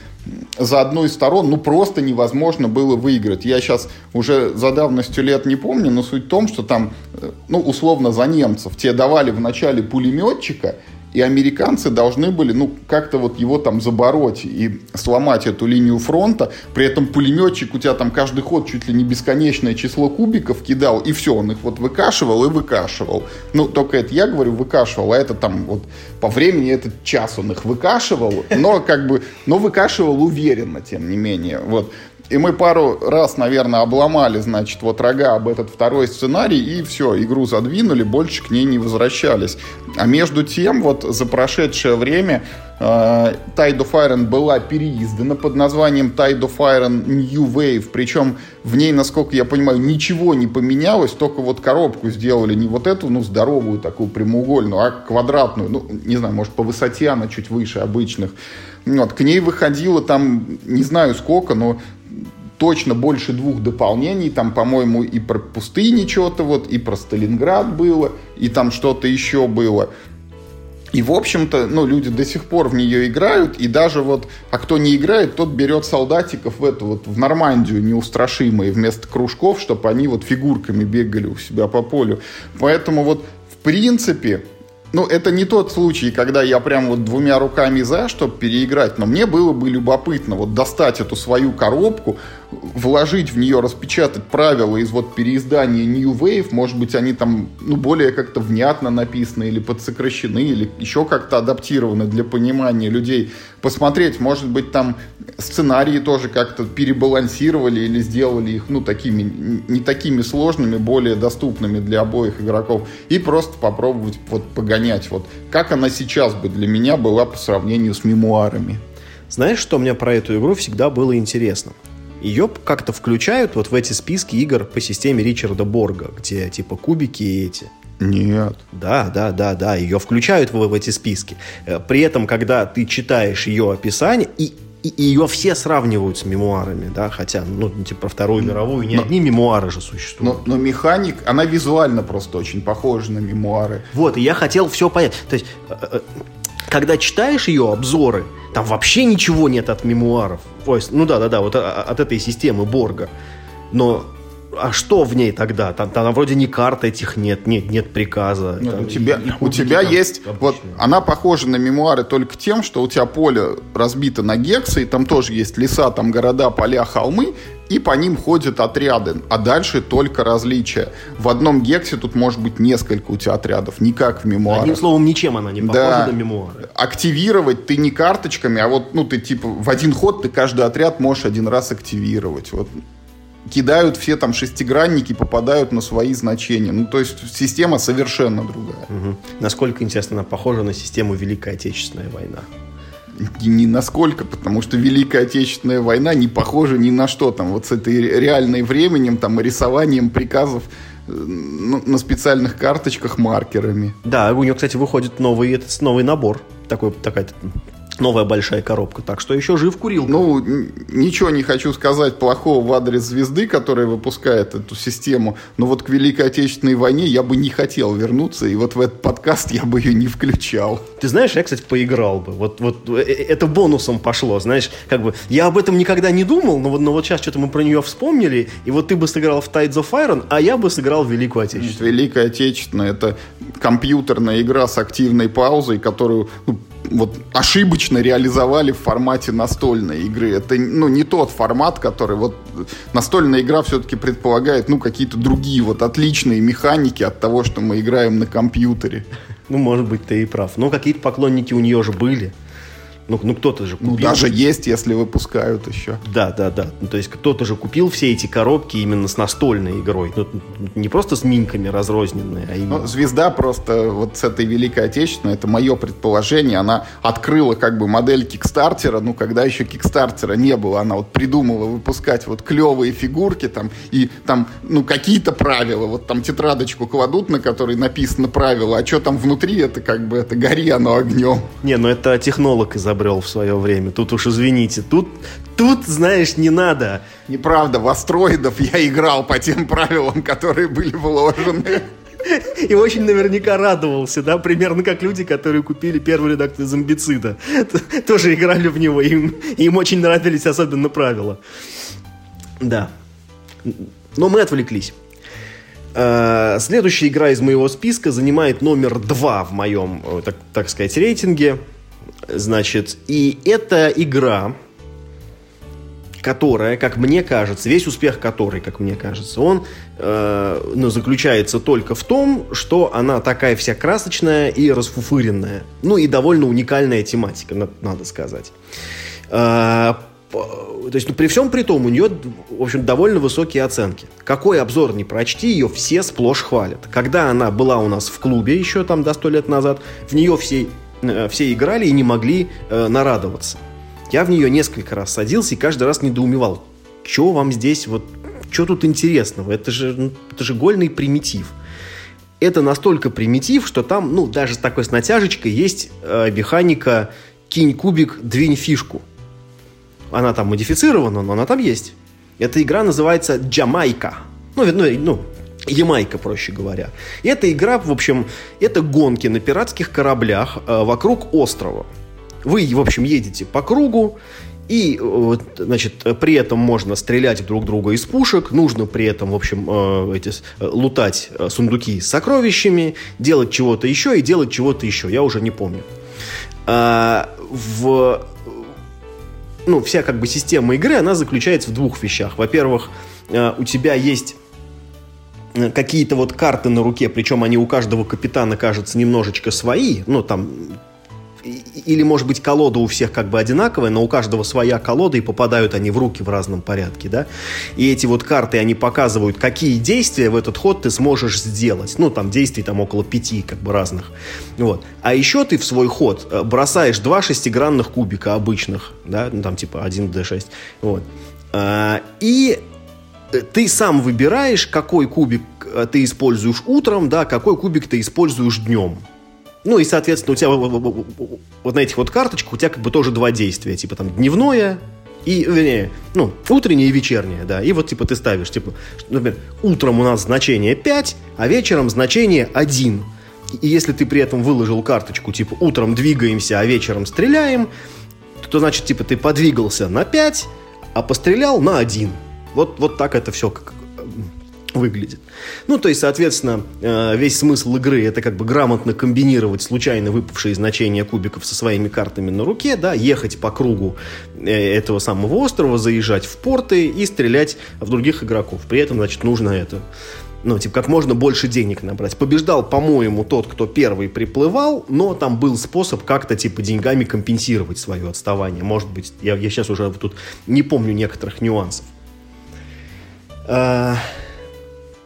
за одной из сторон, ну, просто невозможно было выиграть. Я сейчас уже за давностью лет не помню, но суть в том, что там, э, ну, условно, за немцев тебе давали в начале пулеметчика, и американцы должны были, ну, как-то вот его там забороть и сломать эту линию фронта. При этом пулеметчик у тебя там каждый ход чуть ли не бесконечное число кубиков кидал, и все, он их вот выкашивал и выкашивал. Ну, только это я говорю выкашивал, а это там вот по времени этот час он их выкашивал, но как бы, но выкашивал уверенно, тем не менее. Вот. И мы пару раз, наверное, обломали, значит, вот рога об этот второй сценарий, и все, игру задвинули, больше к ней не возвращались. А между тем, вот за прошедшее время э, Tide of Iron была переиздана под названием Tide of Iron New Wave, причем в ней, насколько я понимаю, ничего не поменялось, только вот коробку сделали не вот эту, ну, здоровую такую прямоугольную, а квадратную, ну, не знаю, может, по высоте она чуть выше обычных. Вот, к ней выходило там, не знаю сколько, но точно больше двух дополнений. Там, по-моему, и про пустыни что-то вот, и про Сталинград было, и там что-то еще было. И, в общем-то, ну, люди до сих пор в нее играют, и даже вот, а кто не играет, тот берет солдатиков в эту вот, в Нормандию неустрашимые вместо кружков, чтобы они вот фигурками бегали у себя по полю. Поэтому вот, в принципе, ну, это не тот случай, когда я прям вот двумя руками за, чтобы переиграть, но мне было бы любопытно вот достать эту свою коробку, вложить в нее, распечатать правила из вот переиздания New Wave, может быть, они там, ну, более как-то внятно написаны или подсокращены, или еще как-то адаптированы для понимания людей. Посмотреть, может быть, там сценарии тоже как-то перебалансировали или сделали их, ну, такими, не такими сложными, более доступными для обоих игроков. И просто попробовать вот погонять, вот как она сейчас бы для меня была по сравнению с мемуарами. Знаешь, что мне про эту игру всегда было интересно? Ее как-то включают вот в эти списки игр по системе Ричарда Борга, где типа кубики и эти. Нет. Да, да, да, да, ее включают в, в эти списки. Э, при этом, когда ты читаешь ее описание, и, и ее все сравнивают с мемуарами, да, хотя, ну, типа, про Вторую мировую не но, одни мемуары же существуют. Но, но механик, она визуально просто очень похожа на мемуары. Вот, и я хотел все понять. То есть, э, э, когда читаешь ее обзоры, там вообще ничего нет от мемуаров. Ой, ну да, да, да, вот а, от этой системы Борга. Но а что в ней тогда? Там, там вроде ни карт этих нет, нет, нет приказа. Нет, там, у тебя, и, у тебя есть, обычные. вот она похожа на мемуары только тем, что у тебя поле разбито на гексы, и там тоже есть леса, там города, поля, холмы, и по ним ходят отряды, а дальше только различия. В одном гексе тут может быть несколько у тебя отрядов, не как в мемуарах. Одним словом, ничем она не похожа да. на мемуары. Активировать ты не карточками, а вот, ну, ты типа в один ход ты каждый отряд можешь один раз активировать. Вот кидают все там шестигранники, попадают на свои значения. Ну, то есть система совершенно другая. Угу. Насколько, интересно, она похожа на систему Великой Отечественной войны? Ни насколько, потому что Великая Отечественная война не похожа ни на что там. Вот с этой реальной временем, там, рисованием приказов на специальных карточках маркерами. Да, у нее, кстати, выходит новый, этот, новый набор. Такой, такая новая большая коробка. Так что еще жив курил. Ну, ничего не хочу сказать плохого в адрес звезды, которая выпускает эту систему. Но вот к Великой Отечественной войне я бы не хотел вернуться, и вот в этот подкаст я бы ее не включал. Ты знаешь, я, кстати, поиграл бы. Вот, вот э, э, это бонусом пошло, знаешь, как бы я об этом никогда не думал, но вот, но вот сейчас что-то мы про нее вспомнили, и вот ты бы сыграл в Tides of Iron, а я бы сыграл в Великую Отечественную. Великая Отечественная это компьютерная игра с активной паузой, которую ну, вот ошибочно реализовали в формате настольной игры. Это ну, не тот формат, который вот настольная игра все-таки предполагает ну, какие-то другие вот отличные механики от того, что мы играем на компьютере. Ну, может быть, ты и прав. Но какие-то поклонники у нее же были. Ну, ну кто-то же ну, купил. Ну, даже есть, если выпускают еще. Да, да, да. Ну, то есть кто-то же купил все эти коробки именно с настольной игрой. Ну, не просто с минками разрозненные, а именно... Ну, звезда просто вот с этой Великой Отечественной, это мое предположение, она открыла как бы модель Кикстартера, ну, когда еще Кикстартера не было. Она вот придумала выпускать вот клевые фигурки там, и там, ну, какие-то правила. Вот там тетрадочку кладут, на которой написано правило, а что там внутри, это как бы, это гори оно огнем. Не, ну это технолог из изобрел в свое время. Тут уж извините, тут, тут, знаешь, не надо. Неправда, в астероидов я играл по тем правилам, которые были вложены. И очень наверняка радовался, да, примерно как люди, которые купили первый редактор зомбицида. Тоже играли в него, им, им очень нравились особенно правила. Да. Но мы отвлеклись. Э, следующая игра из моего списка занимает номер два в моем, э, так, так сказать, рейтинге. Значит, и эта игра, которая, как мне кажется, весь успех которой, как мне кажется, он э, ну, заключается только в том, что она такая вся красочная и расфуфыренная. Ну и довольно уникальная тематика, надо сказать. Э, то есть, ну, при всем при том, у нее, в общем, довольно высокие оценки. Какой обзор не прочти, ее все сплошь хвалят. Когда она была у нас в клубе еще там до сто лет назад, в нее все все играли и не могли э, нарадоваться. Я в нее несколько раз садился и каждый раз недоумевал, что вам здесь, вот, что тут интересного? Это же, ну, это же гольный примитив. Это настолько примитив, что там, ну, даже с такой с натяжечкой есть э, механика «кинь кубик, двинь фишку». Она там модифицирована, но она там есть. Эта игра называется «Джамайка». Ну, ну, ну Ямайка, проще говоря. И эта игра, в общем, это гонки на пиратских кораблях э, вокруг острова. Вы, в общем, едете по кругу, и, э, значит, при этом можно стрелять друг друга из пушек, нужно при этом, в общем, э, эти, лутать сундуки с сокровищами, делать чего-то еще и делать чего-то еще, я уже не помню. А, в, ну, вся как бы система игры, она заключается в двух вещах. Во-первых, у тебя есть какие-то вот карты на руке, причем они у каждого капитана, кажется, немножечко свои, ну, там, или, может быть, колода у всех как бы одинаковая, но у каждого своя колода, и попадают они в руки в разном порядке, да, и эти вот карты, они показывают, какие действия в этот ход ты сможешь сделать, ну, там, действий там около пяти, как бы, разных, вот, а еще ты в свой ход э, бросаешь два шестигранных кубика обычных, да, ну, там, типа 1d6, вот, а, и ты сам выбираешь, какой кубик э, ты используешь утром, да, какой кубик ты используешь днем. Ну и, соответственно, у тебя вот на этих вот карточках у тебя как бы тоже два действия. Типа там дневное и, вернее, ну, утреннее и вечернее, да. И вот, типа, ты ставишь, типа, например, утром у нас значение 5, а вечером значение 1. И если ты при этом выложил карточку, типа, утром двигаемся, а вечером стреляем, то, значит, типа, ты подвигался на 5, а пострелял на 1. Вот, вот так это все как выглядит. Ну, то есть, соответственно, э, весь смысл игры это как бы грамотно комбинировать случайно выпавшие значения кубиков со своими картами на руке, да, ехать по кругу э, этого самого острова, заезжать в порты и стрелять в других игроков. При этом, значит, нужно это ну, типа, как можно больше денег набрать. Побеждал, по-моему, тот, кто первый приплывал, но там был способ как-то, типа, деньгами компенсировать свое отставание. Может быть, я, я сейчас уже тут не помню некоторых нюансов. А,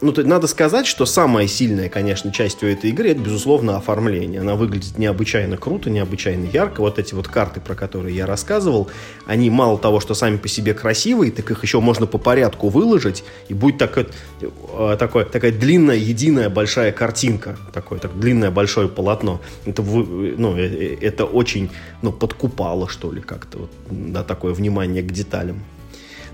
ну, то, надо сказать, что самая сильная, конечно, часть у этой игры, это, безусловно, оформление. Она выглядит необычайно круто, необычайно ярко. Вот эти вот карты, про которые я рассказывал, они мало того, что сами по себе красивые, так их еще можно по порядку выложить, и будет так, э, такое, такая длинная, единая большая картинка, такое так, длинное большое полотно. Это, ну, э, э, это очень ну, подкупало, что ли, как-то, вот, да, такое внимание к деталям.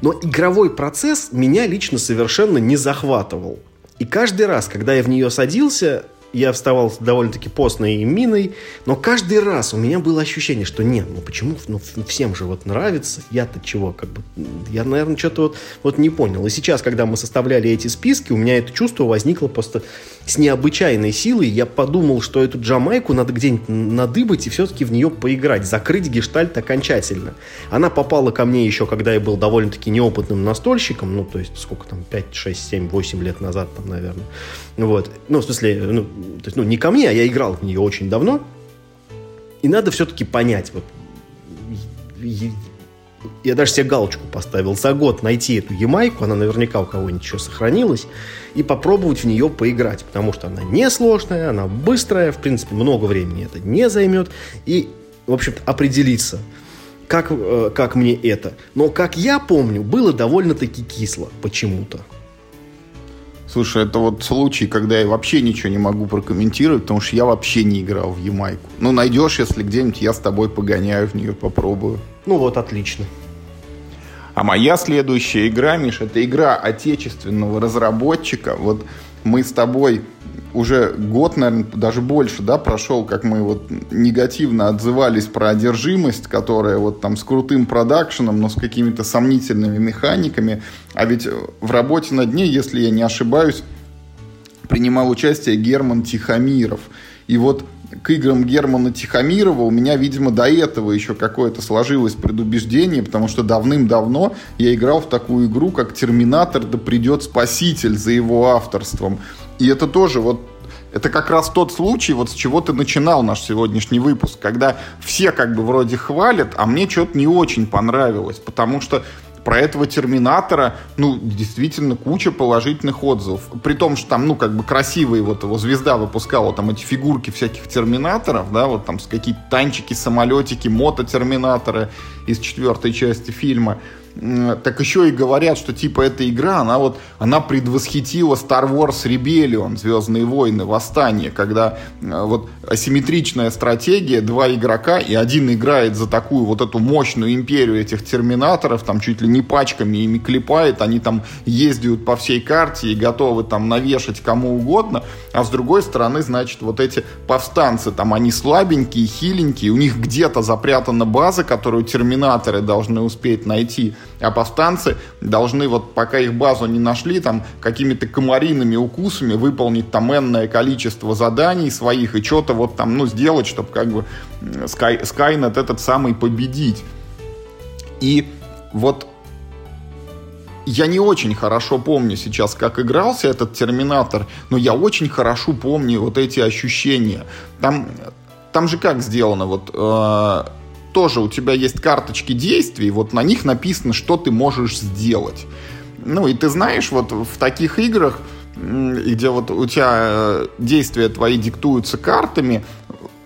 Но игровой процесс меня лично совершенно не захватывал. И каждый раз, когда я в нее садился, я вставал довольно-таки постной миной, но каждый раз у меня было ощущение, что нет, ну почему, ну всем же вот нравится, я-то чего, как бы, я, наверное, что-то вот, вот не понял. И сейчас, когда мы составляли эти списки, у меня это чувство возникло просто с необычайной силой. Я подумал, что эту Джамайку надо где-нибудь надыбать и все-таки в нее поиграть, закрыть гештальт окончательно. Она попала ко мне еще, когда я был довольно-таки неопытным настольщиком, ну, то есть, сколько там, 5, 6, 7, 8 лет назад, там, наверное. Вот. Ну, в смысле, ну, то есть, ну, не ко мне, а я играл в нее очень давно. И надо все-таки понять, вот, я даже себе галочку поставил за год найти эту Ямайку, она наверняка у кого-нибудь еще сохранилась, и попробовать в нее поиграть, потому что она несложная, она быстрая, в принципе, много времени это не займет, и, в общем-то, определиться, как, э, как мне это. Но, как я помню, было довольно-таки кисло почему-то. Слушай, это вот случай, когда я вообще ничего не могу прокомментировать, потому что я вообще не играл в Ямайку. Ну, найдешь, если где-нибудь я с тобой погоняю в нее, попробую. Ну вот, отлично. А моя следующая игра, Миш, это игра отечественного разработчика. Вот мы с тобой уже год, наверное, даже больше, да, прошел, как мы вот негативно отзывались про одержимость, которая вот там с крутым продакшеном, но с какими-то сомнительными механиками. А ведь в работе на дне, если я не ошибаюсь, принимал участие Герман Тихомиров. И вот к играм Германа Тихомирова у меня, видимо, до этого еще какое-то сложилось предубеждение, потому что давным-давно я играл в такую игру, как «Терминатор, да придет спаситель» за его авторством. И это тоже вот это как раз тот случай, вот с чего ты начинал наш сегодняшний выпуск, когда все как бы вроде хвалят, а мне что-то не очень понравилось, потому что про этого Терминатора, ну, действительно, куча положительных отзывов. При том, что там, ну, как бы красивые, вот его звезда выпускала там эти фигурки всяких Терминаторов, да, вот там с какие-то танчики, самолетики, мото-терминаторы из четвертой части фильма так еще и говорят, что типа эта игра, она вот, она предвосхитила Star Wars Rebellion, Звездные войны, Восстание, когда э, вот асимметричная стратегия, два игрока, и один играет за такую вот эту мощную империю этих терминаторов, там чуть ли не пачками ими клепает, они там ездят по всей карте и готовы там навешать кому угодно, а с другой стороны, значит, вот эти повстанцы, там они слабенькие, хиленькие, у них где-то запрятана база, которую терминаторы должны успеть найти, а повстанцы должны, вот пока их базу не нашли, там какими-то комариными укусами выполнить там энное количество заданий своих и что-то вот там, ну, сделать, чтобы как бы Sky, Skynet этот самый победить. И вот я не очень хорошо помню сейчас, как игрался этот Терминатор, но я очень хорошо помню вот эти ощущения. Там, там же как сделано, вот э, тоже у тебя есть карточки действий, вот на них написано, что ты можешь сделать. Ну и ты знаешь, вот в таких играх, где вот у тебя э, действия твои диктуются картами,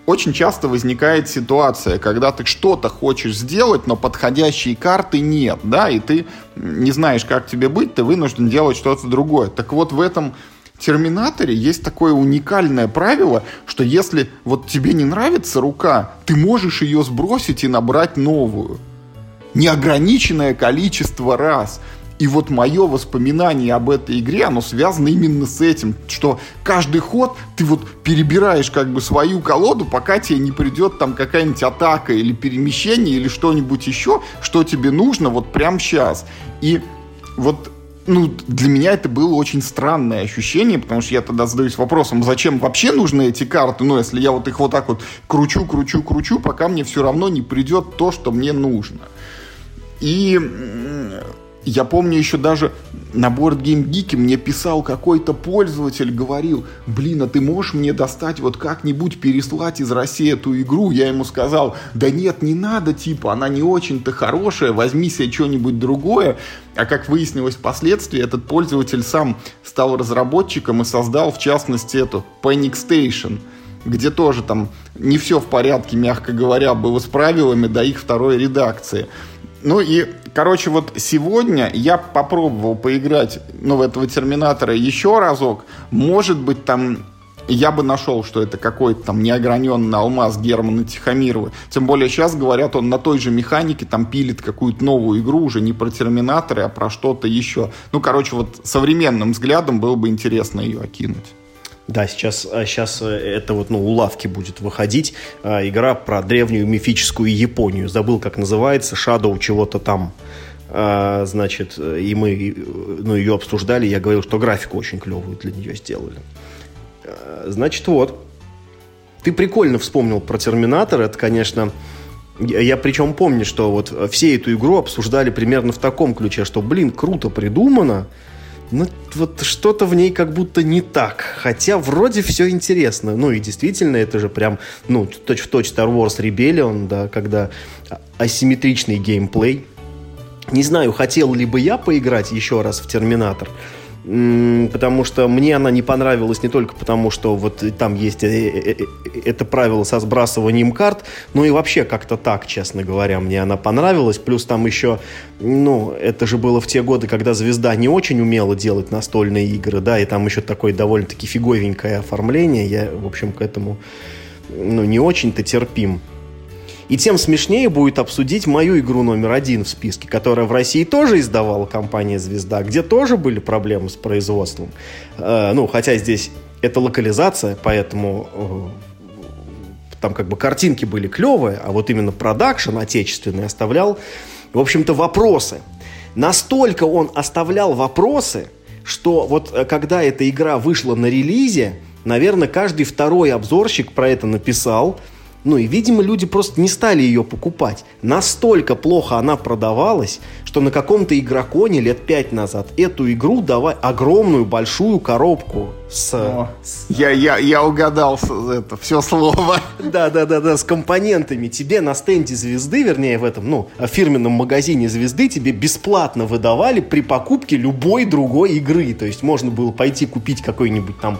очень часто возникает ситуация, когда ты что-то хочешь сделать, но подходящей карты нет, да, и ты не знаешь, как тебе быть, ты вынужден делать что-то другое. Так вот в этом Терминаторе есть такое уникальное правило, что если вот тебе не нравится рука, ты можешь ее сбросить и набрать новую. Неограниченное количество раз. И вот мое воспоминание об этой игре, оно связано именно с этим, что каждый ход ты вот перебираешь как бы свою колоду, пока тебе не придет там какая-нибудь атака или перемещение или что-нибудь еще, что тебе нужно вот прямо сейчас. И вот ну, для меня это было очень странное ощущение, потому что я тогда задаюсь вопросом, зачем вообще нужны эти карты, ну, если я вот их вот так вот кручу, кручу, кручу, пока мне все равно не придет то, что мне нужно. И я помню еще даже на Board Game Geek мне писал какой-то пользователь, говорил, блин, а ты можешь мне достать вот как-нибудь переслать из России эту игру? Я ему сказал, да нет, не надо, типа, она не очень-то хорошая, возьми себе что-нибудь другое. А как выяснилось впоследствии, этот пользователь сам стал разработчиком и создал, в частности, эту Panic Station где тоже там не все в порядке, мягко говоря, было с правилами до их второй редакции. Ну и Короче, вот сегодня я попробовал поиграть ну, в этого Терминатора еще разок. Может быть, там я бы нашел, что это какой-то там неограненный алмаз Германа Тихомирова. Тем более сейчас, говорят, он на той же механике там пилит какую-то новую игру, уже не про Терминаторы, а про что-то еще. Ну, короче, вот современным взглядом было бы интересно ее окинуть. Да, сейчас, сейчас а, э, это вот, ну, у лавки будет выходить. А, игра про древнюю мифическую Японию. Забыл, как называется. Shadow чего-то там. А, значит, и мы ну, ее обсуждали. Я говорил, что графику очень клевую для нее сделали. Значит, вот. Ты прикольно вспомнил про Терминатор. Это, конечно... Я причем помню, что вот все эту игру обсуждали примерно в таком ключе, что, блин, круто придумано, ну, вот что-то в ней как будто не так. Хотя вроде все интересно. Ну, и действительно, это же прям, ну, точь-в-точь Star Wars Rebellion, да, когда асимметричный геймплей. Не знаю, хотел ли бы я поиграть еще раз в Терминатор, потому что мне она не понравилась не только потому, что вот там есть э, э, э, это правило со сбрасыванием карт, но и вообще как-то так, честно говоря, мне она понравилась. Плюс там еще, ну, это же было в те годы, когда Звезда не очень умела делать настольные игры, да, и там еще такое довольно-таки фиговенькое оформление. Я, в общем, к этому, ну, не очень-то терпим. И тем смешнее будет обсудить мою игру номер один в списке, которая в России тоже издавала компания «Звезда», где тоже были проблемы с производством. Э, ну, хотя здесь это локализация, поэтому э, там как бы картинки были клевые, а вот именно продакшн отечественный оставлял, в общем-то, вопросы. Настолько он оставлял вопросы, что вот э, когда эта игра вышла на релизе, наверное, каждый второй обзорщик про это написал – ну и, видимо, люди просто не стали ее покупать. Настолько плохо она продавалась, что на каком-то игроконе лет пять назад эту игру давай огромную большую коробку с... О, Я, я, я угадал это все слово. Да-да-да-да, с компонентами. Тебе на стенде звезды, вернее, в этом, ну, фирменном магазине звезды тебе бесплатно выдавали при покупке любой другой игры. То есть можно было пойти купить какой-нибудь там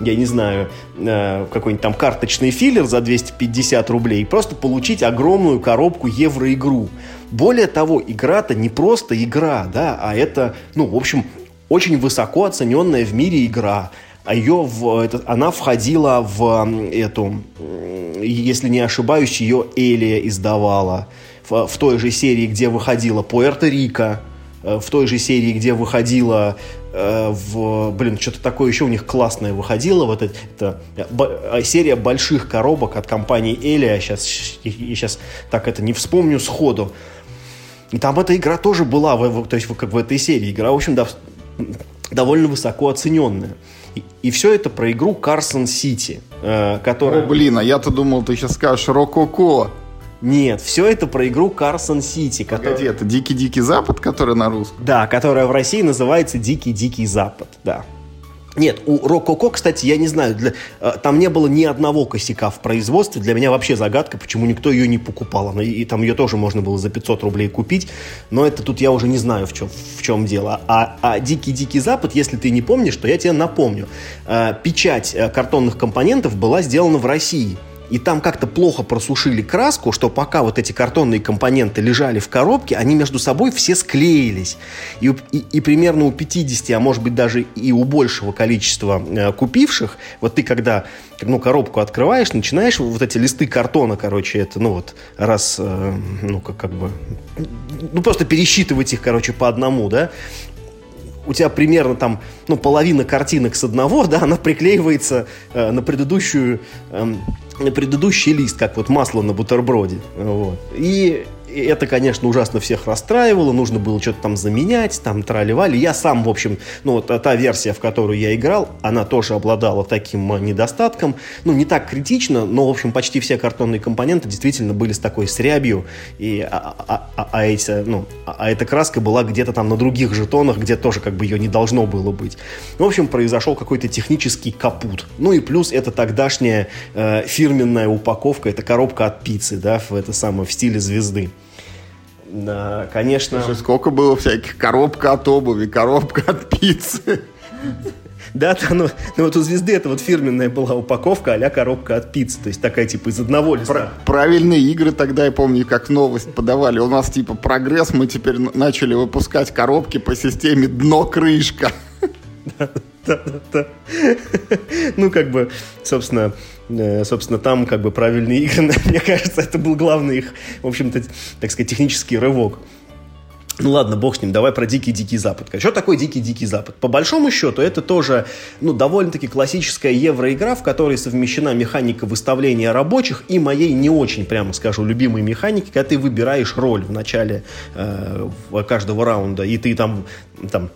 я не знаю, э, какой-нибудь там карточный филлер за 250 рублей просто получить огромную коробку евроигру. Более того, игра-то не просто игра, да, а это, ну, в общем, очень высоко оцененная в мире игра. А ее в, это, она входила в эту, если не ошибаюсь, ее Элия издавала в, в той же серии, где выходила Пуэрто-Рико, э, в той же серии, где выходила в, блин, что-то такое еще у них классное выходило, вот это, это э, серия больших коробок от компании Элия, сейчас, я сейчас так это не вспомню сходу. И там эта игра тоже была, в, то есть как в этой серии. Игра, в общем, да, довольно высоко оцененная. И, и все это про игру Carson City, э, которая... О, блин, а я-то думал, ты сейчас скажешь Рококо. Нет, все это про игру Карсон Сити. Которая... это Дикий-Дикий Запад, который на русском? Да, которая в России называется Дикий-Дикий Запад, да. Нет, у Рококо, кстати, я не знаю, для, э, там не было ни одного косяка в производстве. Для меня вообще загадка, почему никто ее не покупал. Она, и там ее тоже можно было за 500 рублей купить. Но это тут я уже не знаю, в чем, в чем дело. А, а Дикий-Дикий Запад, если ты не помнишь, то я тебе напомню. Э, печать э, картонных компонентов была сделана в России – и там как-то плохо просушили краску, что пока вот эти картонные компоненты лежали в коробке, они между собой все склеились. И, и, и примерно у 50, а может быть даже и у большего количества э, купивших, вот ты когда ну, коробку открываешь, начинаешь вот эти листы картона, короче, это, ну вот, раз, э, ну, как, как бы, ну, просто пересчитывать их, короче, по одному, да, у тебя примерно там, ну, половина картинок с одного, да, она приклеивается э, на предыдущую, э, предыдущий лист, как вот масло на бутерброде. Вот. И это, конечно, ужасно всех расстраивало, нужно было что-то там заменять, там тролливали. Я сам, в общем, ну, вот та версия, в которую я играл, она тоже обладала таким недостатком. Ну, не так критично, но, в общем, почти все картонные компоненты действительно были с такой срябью, и, а, а, а, а, эти, ну, а эта краска была где-то там на других жетонах, где тоже как бы ее не должно было быть. В общем, произошел какой-то технический капут. Ну и плюс это тогдашняя э, фирменная упаковка, это коробка от пиццы, да, в это самое, в стиле звезды. Да, конечно. Слушай, сколько было всяких коробка от обуви, коробка от пиццы. Да, да, ну, ну вот у звезды это вот фирменная была упаковка а коробка от пиццы, то есть такая типа из одного листа. Про- правильные игры тогда, я помню, как новость подавали. У нас типа прогресс, мы теперь начали выпускать коробки по системе дно-крышка. Да, да, да. Ну, как бы, собственно, Э, собственно, там как бы правильные игры, мне кажется, это был главный их, в общем-то, так сказать, технический рывок. Ну ладно, бог с ним, давай про Дикий-Дикий Запад. Что такое Дикий-Дикий Запад? По большому счету, это тоже, ну, довольно-таки классическая евроигра, в которой совмещена механика выставления рабочих и моей не очень, прямо скажу, любимой механики, когда ты выбираешь роль в начале э, каждого раунда, и ты там, там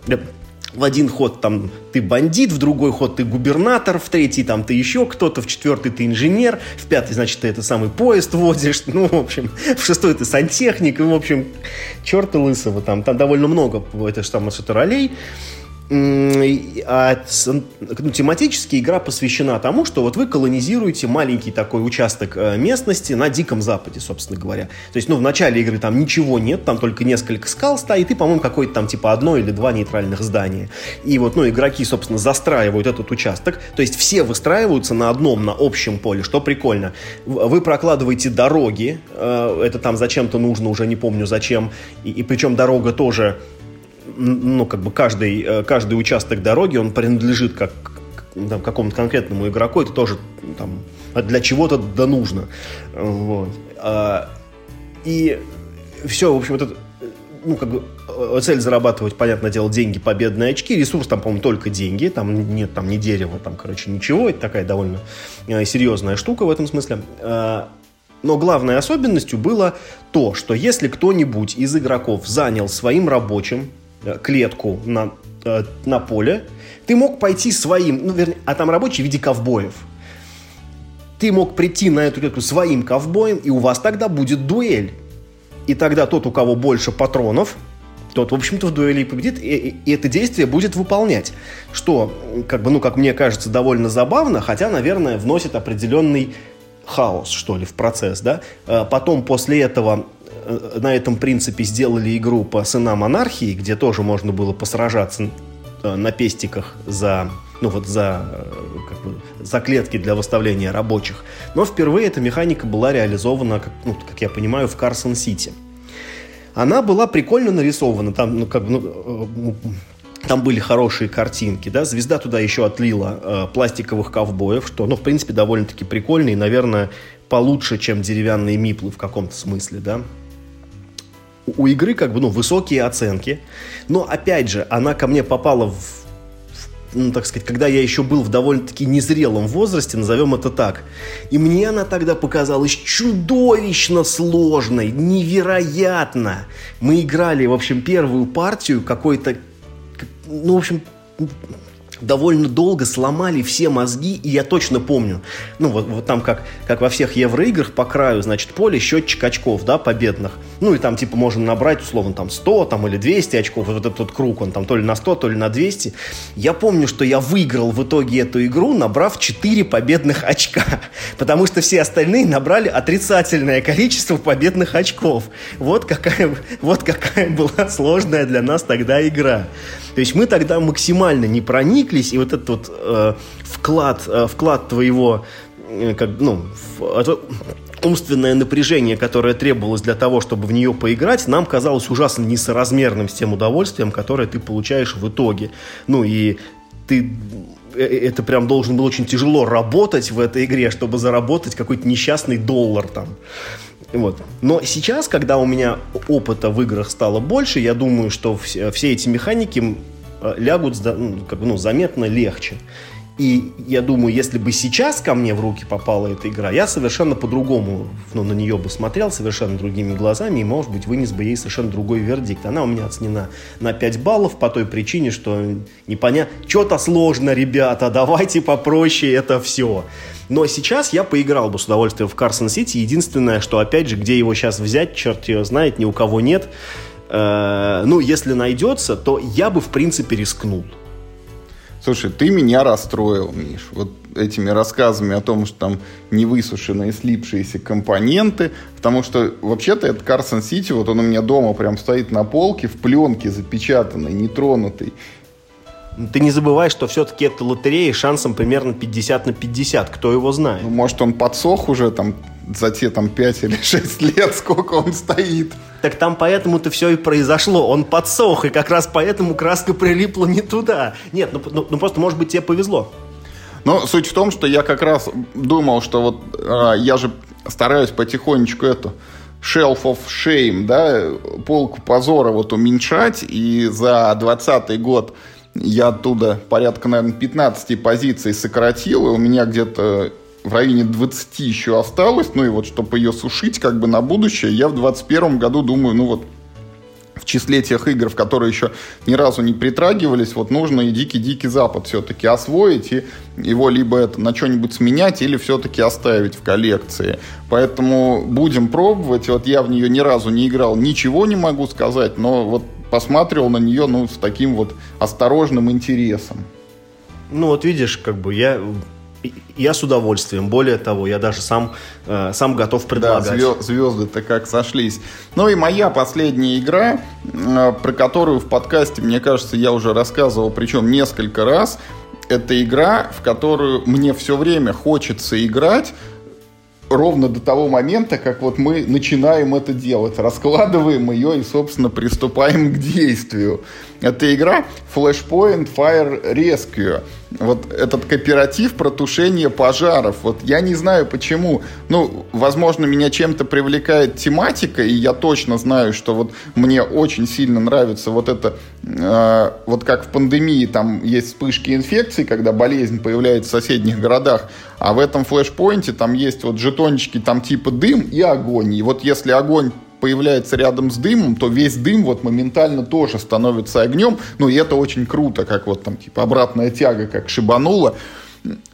в один ход там ты бандит, в другой ход ты губернатор, в третий там ты еще кто-то, в четвертый ты инженер, в пятый, значит, ты это самый поезд водишь, ну, в общем, в шестой ты сантехник, и, в общем, черта лысого, там, там довольно много, это же там ролей, а, ну, тематически игра посвящена тому, что вот вы колонизируете маленький такой участок э, местности на Диком Западе, собственно говоря. То есть, ну, в начале игры там ничего нет, там только несколько скал стоит, и, по-моему, какое-то там типа одно или два нейтральных здания. И вот, ну, игроки, собственно, застраивают этот участок, то есть все выстраиваются на одном, на общем поле, что прикольно. Вы прокладываете дороги, э, это там зачем-то нужно, уже не помню зачем, и, и причем дорога тоже ну, как бы каждый, э, каждый участок дороги, он принадлежит как там, какому-то конкретному игроку, это тоже там, для чего-то да нужно. Вот. А, и все, в общем, это, ну, как бы, э, цель зарабатывать, понятное дело, деньги, победные очки, ресурс там, по-моему, только деньги, там нет там ни дерева, там, короче, ничего, это такая довольно э, серьезная штука в этом смысле. А, но главной особенностью было то, что если кто-нибудь из игроков занял своим рабочим клетку на, э, на поле, ты мог пойти своим, ну, вернее, а там рабочий в виде ковбоев. Ты мог прийти на эту клетку своим ковбоем, и у вас тогда будет дуэль. И тогда тот, у кого больше патронов, тот, в общем-то, в дуэли победит, и, и, это действие будет выполнять. Что, как бы, ну, как мне кажется, довольно забавно, хотя, наверное, вносит определенный хаос, что ли, в процесс, да. Э, потом, после этого, Э, на этом принципе сделали игру по сынам анархии, где тоже можно было посражаться э, на пестиках за ну вот за, э, как бы, за клетки для выставления рабочих. Но впервые эта механика была реализована, как, ну, как я понимаю, в Карсон-Сити. Она была прикольно нарисована, там, ну, как ну, там были хорошие картинки, да, звезда туда еще отлила э, пластиковых ковбоев, что, ну, в принципе, довольно-таки прикольно и, наверное, получше, чем деревянные миплы в каком-то смысле, да у игры как бы, ну, высокие оценки. Но, опять же, она ко мне попала в ну, так сказать, когда я еще был в довольно-таки незрелом возрасте, назовем это так. И мне она тогда показалась чудовищно сложной, невероятно. Мы играли, в общем, первую партию какой-то, ну, в общем, довольно долго сломали все мозги, и я точно помню, ну, вот, вот там, как, как во всех евроиграх, по краю, значит, поле, счетчик очков, да, победных. Ну, и там, типа, можно набрать, условно, там, 100 там, или 200 очков, вот этот круг, он там то ли на 100, то ли на 200. Я помню, что я выиграл в итоге эту игру, набрав 4 победных очка, потому что все остальные набрали отрицательное количество победных очков. Вот какая, вот какая была сложная для нас тогда игра. То есть мы тогда максимально не прониклись, и вот этот вот э, вклад, э, вклад твоего, э, как, ну, в, это, умственное напряжение, которое требовалось для того, чтобы в нее поиграть, нам казалось ужасно несоразмерным с тем удовольствием, которое ты получаешь в итоге. Ну и ты э, э, это прям должен был очень тяжело работать в этой игре, чтобы заработать какой-то несчастный доллар там. Вот. Но сейчас, когда у меня опыта в играх стало больше, я думаю, что все, все эти механики э, лягут ну, ну, заметно легче. И я думаю, если бы сейчас ко мне в руки попала эта игра, я совершенно по-другому ну, на нее бы смотрел, совершенно другими глазами, и, может быть, вынес бы ей совершенно другой вердикт. Она у меня оценена на 5 баллов по той причине, что непонятно, что-то сложно, ребята, давайте попроще это все. Но сейчас я поиграл бы с удовольствием в Карсон Сити. Единственное, что, опять же, где его сейчас взять, черт ее знает, ни у кого нет. Э, ну, если найдется, то я бы, в принципе, рискнул. Слушай, ты меня расстроил, Миш, вот этими рассказами о том, что там невысушенные слипшиеся компоненты, потому что вообще-то этот Карсон Сити, вот он у меня дома прям стоит на полке в пленке запечатанной, нетронутой. Ты не забывай, что все-таки это лотерея шансом примерно 50 на 50. Кто его знает? Ну, может, он подсох уже там за те там 5 или 6 лет, сколько он стоит. Так там поэтому-то все и произошло. Он подсох, и как раз поэтому краска прилипла не туда. Нет, ну, ну, ну просто, может быть, тебе повезло. Но суть в том, что я как раз думал, что вот а, я же стараюсь потихонечку эту shelf of shame, да, полку позора вот уменьшать, и за 20 год я оттуда порядка, наверное, 15 позиций сократил, и у меня где-то в районе 20 еще осталось, ну и вот, чтобы ее сушить как бы на будущее, я в 2021 году думаю, ну вот, в числе тех игр, в которые еще ни разу не притрагивались, вот нужно и Дикий-Дикий Запад все-таки освоить и его либо это на что-нибудь сменять или все-таки оставить в коллекции. Поэтому будем пробовать. Вот я в нее ни разу не играл, ничего не могу сказать, но вот посмотрел на нее ну, с таким вот осторожным интересом. Ну вот видишь, как бы я я с удовольствием. Более того, я даже сам, э, сам готов предлагать. Да, звезды-то как сошлись. Ну и моя последняя игра, э, про которую в подкасте, мне кажется, я уже рассказывал, причем несколько раз. Это игра, в которую мне все время хочется играть, ровно до того момента, как вот мы начинаем это делать, раскладываем ее и, собственно, приступаем к действию. Это игра Flashpoint Fire Rescue. Вот этот кооператив про тушение пожаров. Вот я не знаю почему. Ну, возможно, меня чем-то привлекает тематика, и я точно знаю, что вот мне очень сильно нравится вот это, э, вот как в пандемии там есть вспышки инфекций, когда болезнь появляется в соседних городах, а в этом флешпоинте там есть вот жетончики там типа дым и огонь. И вот если огонь появляется рядом с дымом, то весь дым вот моментально тоже становится огнем. Ну, и это очень круто, как вот там, типа, обратная тяга, как шибанула.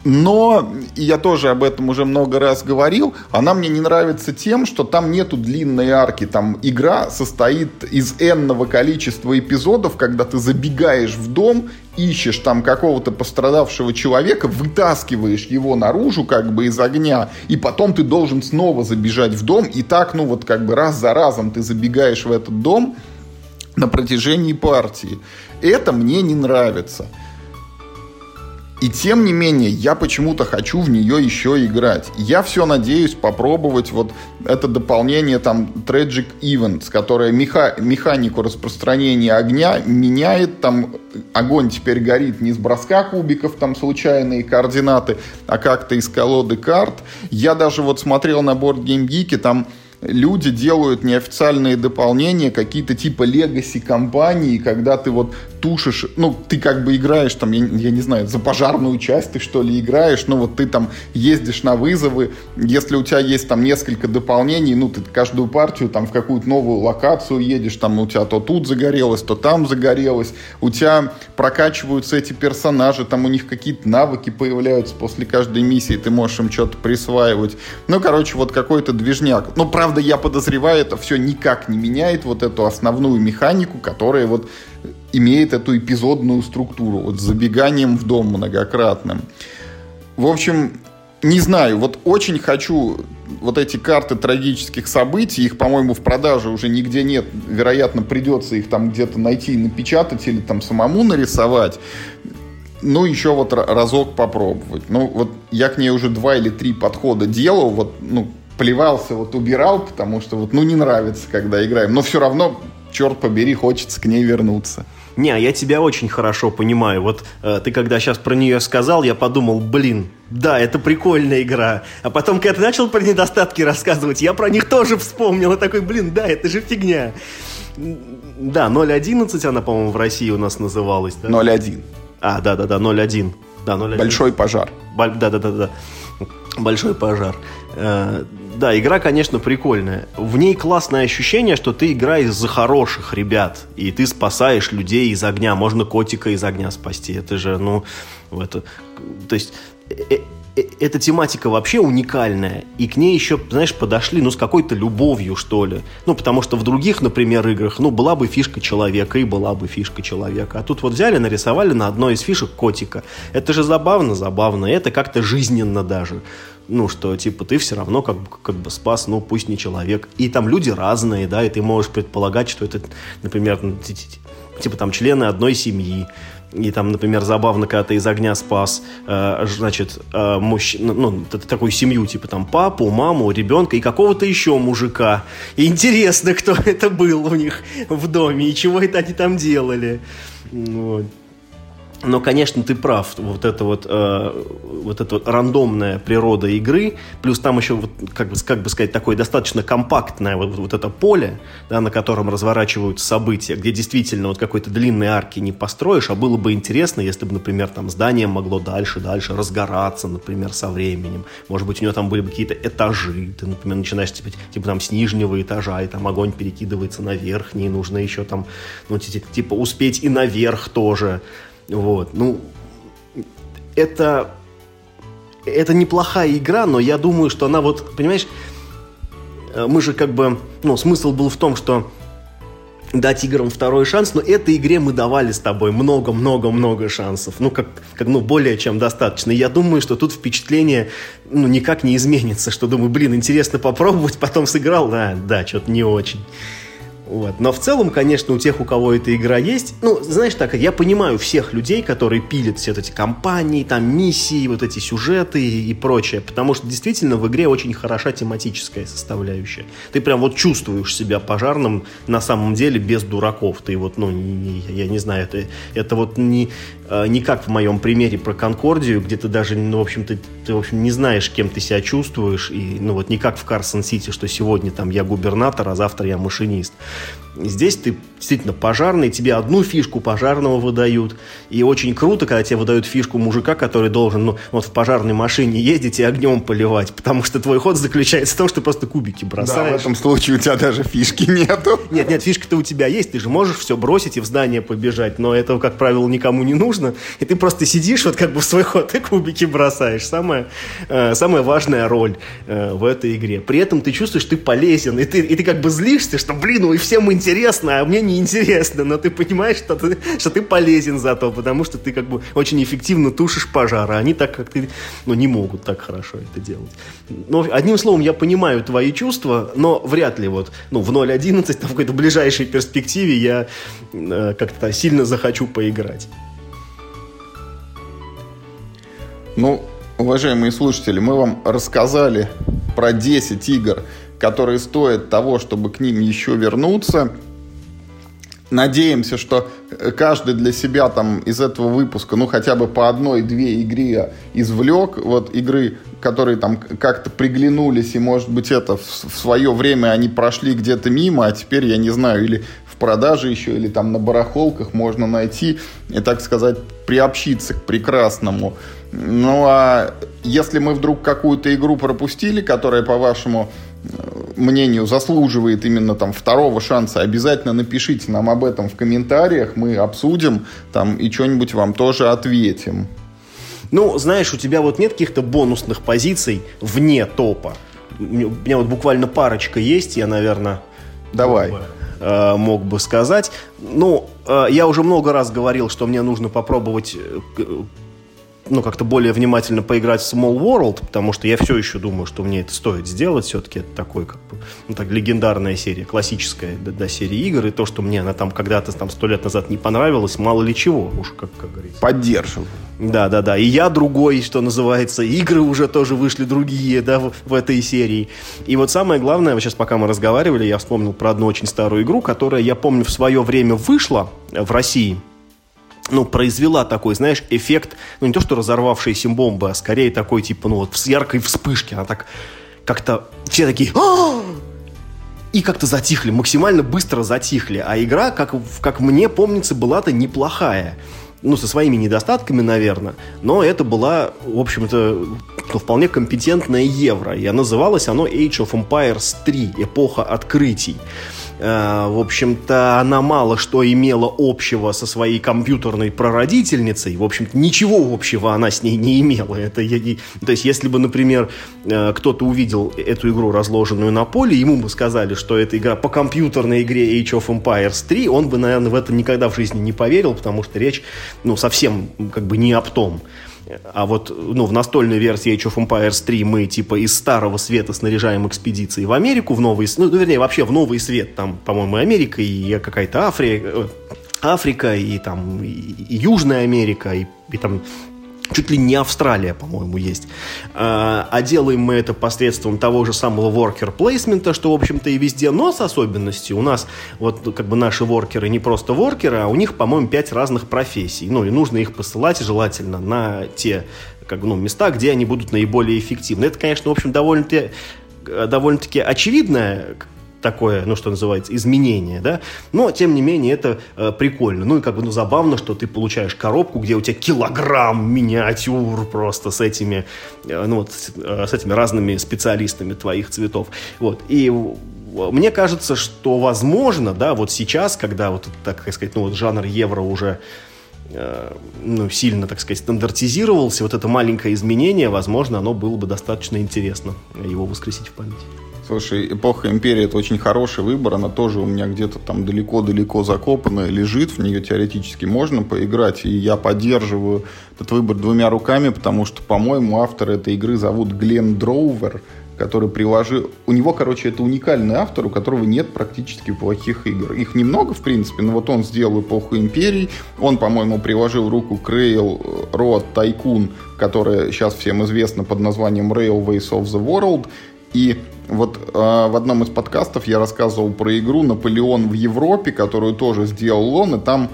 Но, и я тоже об этом уже много раз говорил, она мне не нравится тем, что там нету длинной арки. Там игра состоит из энного количества эпизодов, когда ты забегаешь в дом, ищешь там какого-то пострадавшего человека, вытаскиваешь его наружу как бы из огня, и потом ты должен снова забежать в дом, и так, ну вот как бы раз за разом ты забегаешь в этот дом на протяжении партии. Это мне не нравится. И тем не менее, я почему-то хочу в нее еще играть. Я все надеюсь попробовать вот это дополнение там Tragic Events, которое меха механику распространения огня меняет. Там огонь теперь горит не с броска кубиков, там случайные координаты, а как-то из колоды карт. Я даже вот смотрел на Board Game Geek, там люди делают неофициальные дополнения, какие-то типа легаси компании, когда ты вот тушишь, ну, ты как бы играешь там, я, я не знаю, за пожарную часть ты что ли играешь, ну, вот ты там ездишь на вызовы, если у тебя есть там несколько дополнений, ну, ты каждую партию там в какую-то новую локацию едешь, там у тебя то тут загорелось, то там загорелось, у тебя прокачиваются эти персонажи, там у них какие-то навыки появляются после каждой миссии, ты можешь им что-то присваивать. Ну, короче, вот какой-то движняк. Ну, правда, я подозреваю, это все никак не меняет вот эту основную механику, которая вот имеет эту эпизодную структуру, вот с забеганием в дом многократным. В общем, не знаю, вот очень хочу вот эти карты трагических событий, их, по-моему, в продаже уже нигде нет. Вероятно, придется их там где-то найти и напечатать или там самому нарисовать. Ну, еще вот разок попробовать. Ну, вот я к ней уже два или три подхода делал, вот, ну, плевался, вот убирал, потому что вот, ну, не нравится, когда играем. Но все равно, черт побери, хочется к ней вернуться. Не, я тебя очень хорошо понимаю. Вот э, ты когда сейчас про нее сказал, я подумал, блин, да, это прикольная игра. А потом, когда ты начал про недостатки рассказывать, я про них тоже вспомнил. И такой, блин, да, это же фигня. Да, 0.11 она, по-моему, в России у нас называлась. Да? 0.1. А, да-да-да, 0.1. Да, 0-1. Большой пожар. Да-да-да. Большой пожар. Да, игра, конечно, прикольная. В ней классное ощущение, что ты играешь за хороших ребят, и ты спасаешь людей из огня. Можно котика из огня спасти. Это же, ну, это... То есть э, Э, эта тематика вообще уникальная, и к ней еще, знаешь, подошли, ну, с какой-то любовью, что ли. Ну, потому что в других, например, играх, ну, была бы фишка человека, и была бы фишка человека. А тут вот взяли, нарисовали на одной из фишек котика. Это же забавно, забавно, это как-то жизненно даже. Ну, что, типа, ты все равно как как бы спас, ну, пусть не человек. И там люди разные, да, и ты можешь предполагать, что это, например, типа, там, члены одной семьи и там, например, забавно, когда ты из огня спас, э, значит, э, мужчину, ну, такую семью, типа там папу, маму, ребенка и какого-то еще мужика. И интересно, кто это был у них в доме и чего это они там делали. Вот. Но, конечно, ты прав. Вот это вот, э, вот эта вот рандомная природа игры, плюс там еще, вот, как, бы, как бы сказать, такое достаточно компактное вот, вот это поле, да, на котором разворачиваются события, где действительно вот какой-то длинной арки не построишь, а было бы интересно, если бы, например, там здание могло дальше, дальше разгораться, например, со временем. Может быть, у него там были бы какие-то этажи. Ты, например, начинаешь типа, типа там с нижнего этажа, и там огонь перекидывается на верхний, нужно еще там, ну, типа, успеть и наверх тоже. Вот, ну, это, это неплохая игра, но я думаю, что она вот, понимаешь, э, мы же как бы, ну, смысл был в том, что дать играм второй шанс, но этой игре мы давали с тобой много-много-много шансов. Ну, как, как, ну, более чем достаточно. Я думаю, что тут впечатление, ну, никак не изменится, что думаю, блин, интересно попробовать, потом сыграл, да, да, что-то не очень. Вот. Но в целом, конечно, у тех, у кого эта игра есть, ну, знаешь так, я понимаю всех людей, которые пилят все эти компании, там, миссии, вот эти сюжеты и прочее, потому что действительно в игре очень хороша тематическая составляющая. Ты прям вот чувствуешь себя пожарным на самом деле без дураков. Ты вот, ну, не, я не знаю, это, это вот не, не как в моем примере про Конкордию, где ты даже, ну, в общем-то, ты, в общем, не знаешь, кем ты себя чувствуешь, и, ну, вот не как в Карсон-Сити, что сегодня там я губернатор, а завтра я машинист. Здесь ты действительно пожарный, тебе одну фишку пожарного выдают. И очень круто, когда тебе выдают фишку мужика, который должен ну, вот в пожарной машине ездить и огнем поливать. Потому что твой ход заключается в том, что просто кубики бросаешь. Да, в этом случае у тебя даже фишки нету. Нет, нет, фишка-то у тебя есть. Ты же можешь все бросить и в здание побежать. Но этого, как правило, никому не нужно. И ты просто сидишь вот как бы в свой ход и кубики бросаешь. Самая, э, самая важная роль э, в этой игре. При этом ты чувствуешь, ты полезен. И ты, и ты как бы злишься, что, блин, ну и всем интересно интересно, а мне не интересно, но ты понимаешь, что ты, что ты полезен за то, потому что ты как бы очень эффективно тушишь пожары, а они так, как ты, ну, не могут так хорошо это делать. Но, одним словом, я понимаю твои чувства, но вряд ли вот, ну, в 0.11, там, в какой-то ближайшей перспективе я э, как-то сильно захочу поиграть. Ну, уважаемые слушатели, мы вам рассказали про 10 игр, которые стоят того, чтобы к ним еще вернуться. Надеемся, что каждый для себя там из этого выпуска, ну, хотя бы по одной-две игре извлек, вот игры, которые там как-то приглянулись, и, может быть, это в, в свое время они прошли где-то мимо, а теперь, я не знаю, или в продаже еще, или там на барахолках можно найти и, так сказать, приобщиться к прекрасному. Ну, а если мы вдруг какую-то игру пропустили, которая, по вашему мнению, заслуживает именно там второго шанса, обязательно напишите нам об этом в комментариях, мы обсудим там и что-нибудь вам тоже ответим. Ну, знаешь, у тебя вот нет каких-то бонусных позиций вне топа. У меня вот буквально парочка есть, я, наверное... Давай. Мог бы, э, мог бы сказать. Ну, э, я уже много раз говорил, что мне нужно попробовать э, ну, как-то более внимательно поиграть в Small World, потому что я все еще думаю, что мне это стоит сделать. Все-таки это такой, как бы, ну, так, легендарная серия, классическая до, до серии игр. И то, что мне она там когда-то там сто лет назад не понравилась, мало ли чего, уж как, как говорится. Поддерживаю. Да, да, да. И я другой, что называется. Игры уже тоже вышли другие, да, в, в этой серии. И вот самое главное, вот сейчас пока мы разговаривали, я вспомнил про одну очень старую игру, которая, я помню, в свое время вышла в России – ну, произвела такой, знаешь, эффект, ну, не то, что разорвавшаяся бомба, а скорее такой, типа, ну, вот с яркой вспышки. Она так как-то все такие «А!» и как-то затихли, максимально быстро затихли. А игра, как, как мне помнится, была-то неплохая. ну, со своими недостатками, наверное, но это была, в общем-то, ну, вполне компетентная евро. И называлось оно Age of Empires 3, эпоха открытий. Э, в общем-то, она мало что имела общего со своей компьютерной прародительницей. В общем-то, ничего общего она с ней не имела. Это, то есть, если бы, например, э, кто-то увидел эту игру, разложенную на поле, ему бы сказали, что это игра по компьютерной игре Age of Empires 3, он бы, наверное, в это никогда в жизни не поверил, потому что речь, ну, совсем как бы не об том. А вот ну, в настольной версии Age of Empires 3 мы типа из старого света снаряжаем экспедиции в Америку, в новый, ну, вернее, вообще в новый свет. Там, по-моему, Америка и какая-то Африка, э, Африка и там и Южная Америка и, и там чуть ли не Австралия, по-моему, есть. А, а делаем мы это посредством того же самого worker placement, что, в общем-то, и везде, но с особенностью. У нас вот как бы наши воркеры не просто воркеры, а у них, по-моему, пять разных профессий. Ну, и нужно их посылать желательно на те как, ну, места, где они будут наиболее эффективны. Это, конечно, в общем, довольно-таки довольно-таки очевидная такое, ну, что называется, изменение, да, но, тем не менее, это э, прикольно. Ну, и как бы, ну, забавно, что ты получаешь коробку, где у тебя килограмм миниатюр просто с этими, э, ну, вот, с, э, с этими разными специалистами твоих цветов. Вот, и мне кажется, что возможно, да, вот сейчас, когда вот, так сказать, ну, вот жанр евро уже э, ну, сильно, так сказать, стандартизировался, вот это маленькое изменение, возможно, оно было бы достаточно интересно его воскресить в памяти. Слушай, эпоха империи это очень хороший выбор, она тоже у меня где-то там далеко-далеко закопанная, лежит, в нее теоретически можно поиграть, и я поддерживаю этот выбор двумя руками, потому что, по-моему, автор этой игры зовут Глен Дроувер, который приложил... У него, короче, это уникальный автор, у которого нет практически плохих игр. Их немного, в принципе, но вот он сделал эпоху империй. Он, по-моему, приложил руку к Railroad Tycoon, которая сейчас всем известна под названием Railways of the World. И вот э, в одном из подкастов я рассказывал про игру «Наполеон в Европе», которую тоже сделал он, и там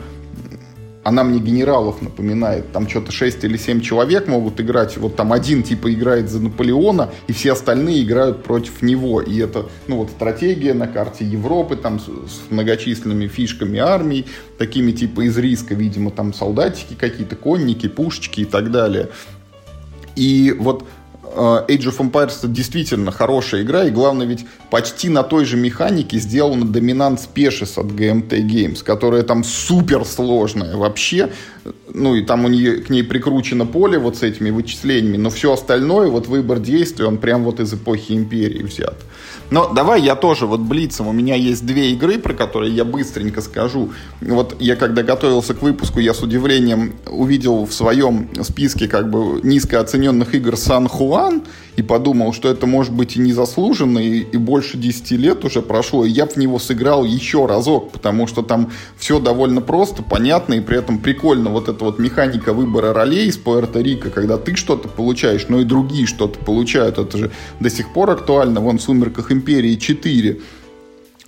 она мне генералов напоминает. Там что-то 6 или 7 человек могут играть. Вот там один типа играет за Наполеона, и все остальные играют против него. И это, ну вот, стратегия на карте Европы, там с, с многочисленными фишками армий, такими типа из риска, видимо, там солдатики какие-то, конники, пушечки и так далее. И вот Age of Empires действительно хорошая игра, и главное ведь почти на той же механике сделана Dominant Species от GMT Games, которая там супер сложная вообще, ну и там у нее, к ней прикручено поле вот с этими вычислениями, но все остальное, вот выбор действий, он прям вот из эпохи Империи взят. Но давай я тоже вот блицем. У меня есть две игры, про которые я быстренько скажу. Вот я когда готовился к выпуску, я с удивлением увидел в своем списке как бы низкооцененных игр Сан Хуан и подумал, что это может быть и незаслуженно, и, и больше 10 лет уже прошло, и я в него сыграл еще разок, потому что там все довольно просто, понятно, и при этом прикольно вот эта вот механика выбора ролей из Пуэрто-Рико, когда ты что-то получаешь, но и другие что-то получают, это же до сих пор актуально, вон в «Сумерках Империи 4».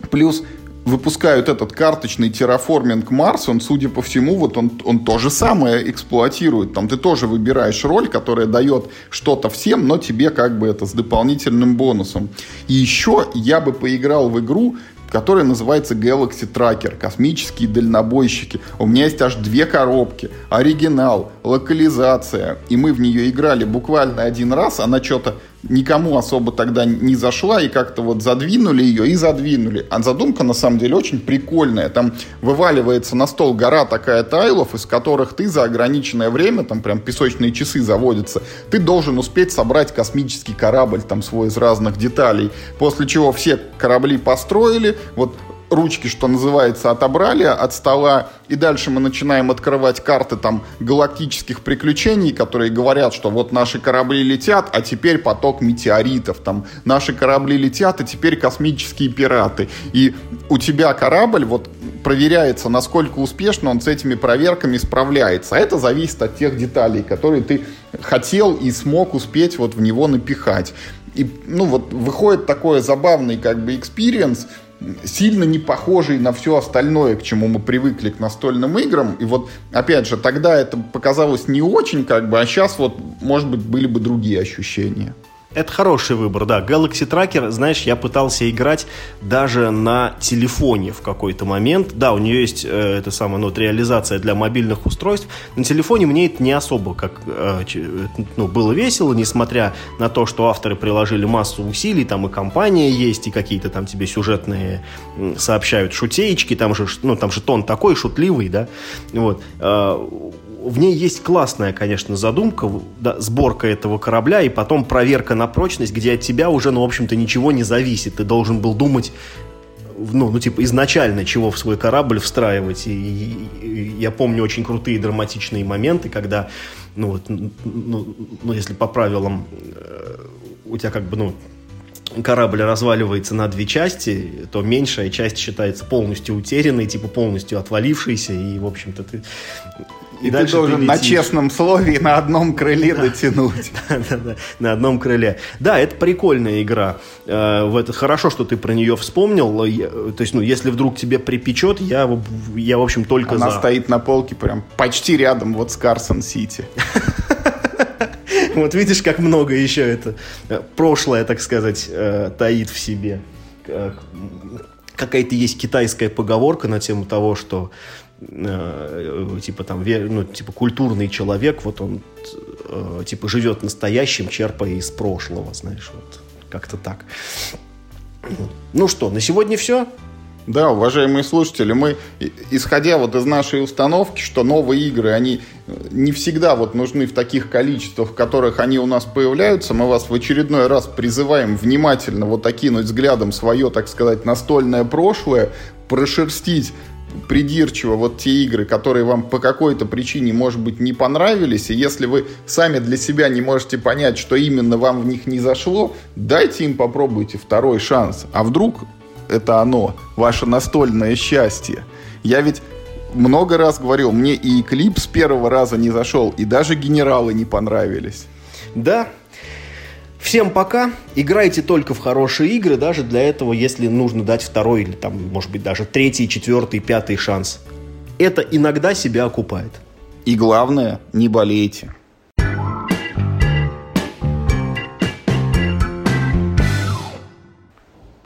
Плюс выпускают этот карточный терраформинг Марс, он, судя по всему, вот он, он то же самое эксплуатирует. Там ты тоже выбираешь роль, которая дает что-то всем, но тебе как бы это с дополнительным бонусом. И еще я бы поиграл в игру, которая называется Galaxy Tracker, космические дальнобойщики. У меня есть аж две коробки, оригинал, локализация, и мы в нее играли буквально один раз, она что-то никому особо тогда не зашла, и как-то вот задвинули ее и задвинули. А задумка на самом деле очень прикольная. Там вываливается на стол гора такая тайлов, из которых ты за ограниченное время, там прям песочные часы заводятся, ты должен успеть собрать космический корабль там свой из разных деталей. После чего все корабли построили, вот ручки, что называется, отобрали от стола, и дальше мы начинаем открывать карты там галактических приключений, которые говорят, что вот наши корабли летят, а теперь поток метеоритов, там наши корабли летят, а теперь космические пираты. И у тебя корабль вот проверяется, насколько успешно он с этими проверками справляется. А это зависит от тех деталей, которые ты хотел и смог успеть вот в него напихать. И, ну, вот выходит такой забавный как бы experience, сильно не похожий на все остальное, к чему мы привыкли к настольным играм. И вот, опять же, тогда это показалось не очень, как бы, а сейчас вот, может быть, были бы другие ощущения. Это хороший выбор, да. Galaxy Tracker, знаешь, я пытался играть даже на телефоне в какой-то момент. Да, у нее есть э, это самое, ну, вот, реализация для мобильных устройств. На телефоне мне это не особо как э, ну, было весело, несмотря на то, что авторы приложили массу усилий, там и компания есть, и какие-то там тебе сюжетные сообщают шутеечки, там же, ну, там же тон такой шутливый, да. Вот. Э, в ней есть классная, конечно, задумка, да, сборка этого корабля и потом проверка на прочность, где от тебя уже, ну, в общем-то, ничего не зависит. Ты должен был думать, ну, ну типа, изначально чего в свой корабль встраивать. И, и, и я помню очень крутые драматичные моменты, когда, ну, вот, ну, ну если по правилам э, у тебя как бы, ну, корабль разваливается на две части, то меньшая часть считается полностью утерянной, типа полностью отвалившейся, и, в общем-то, ты и, и ты должен ты на честном слове на одном крыле дотянуть. Да-да-да, на одном крыле. Да, это прикольная игра. Э, в это хорошо, что ты про нее вспомнил. То есть, ну, если вдруг тебе припечет, я, я в общем, только Она за. стоит на полке прям почти рядом вот с Карсон Сити. Вот видишь, как много еще это э, прошлое, так сказать, э, таит в себе. Какая-то есть китайская поговорка на тему того, что э, типа там, ну, типа культурный человек, вот он э, типа живет настоящим, черпая из прошлого, знаешь, вот как-то так. Ну что, на сегодня все. Да, уважаемые слушатели, мы, исходя вот из нашей установки, что новые игры, они э, не всегда вот нужны в таких количествах, в которых они у нас появляются, мы вас в очередной раз призываем внимательно вот окинуть взглядом свое, так сказать, настольное прошлое, прошерстить придирчиво вот те игры, которые вам по какой-то причине, может быть, не понравились, и если вы сами для себя не можете понять, что именно вам в них не зашло, дайте им попробуйте второй шанс. А вдруг это оно, ваше настольное счастье? Я ведь много раз говорил, мне и клип с первого раза не зашел, и даже генералы не понравились. Да, Всем пока. Играйте только в хорошие игры, даже для этого, если нужно дать второй или там, может быть, даже третий, четвертый, пятый шанс. Это иногда себя окупает. И главное, не болейте.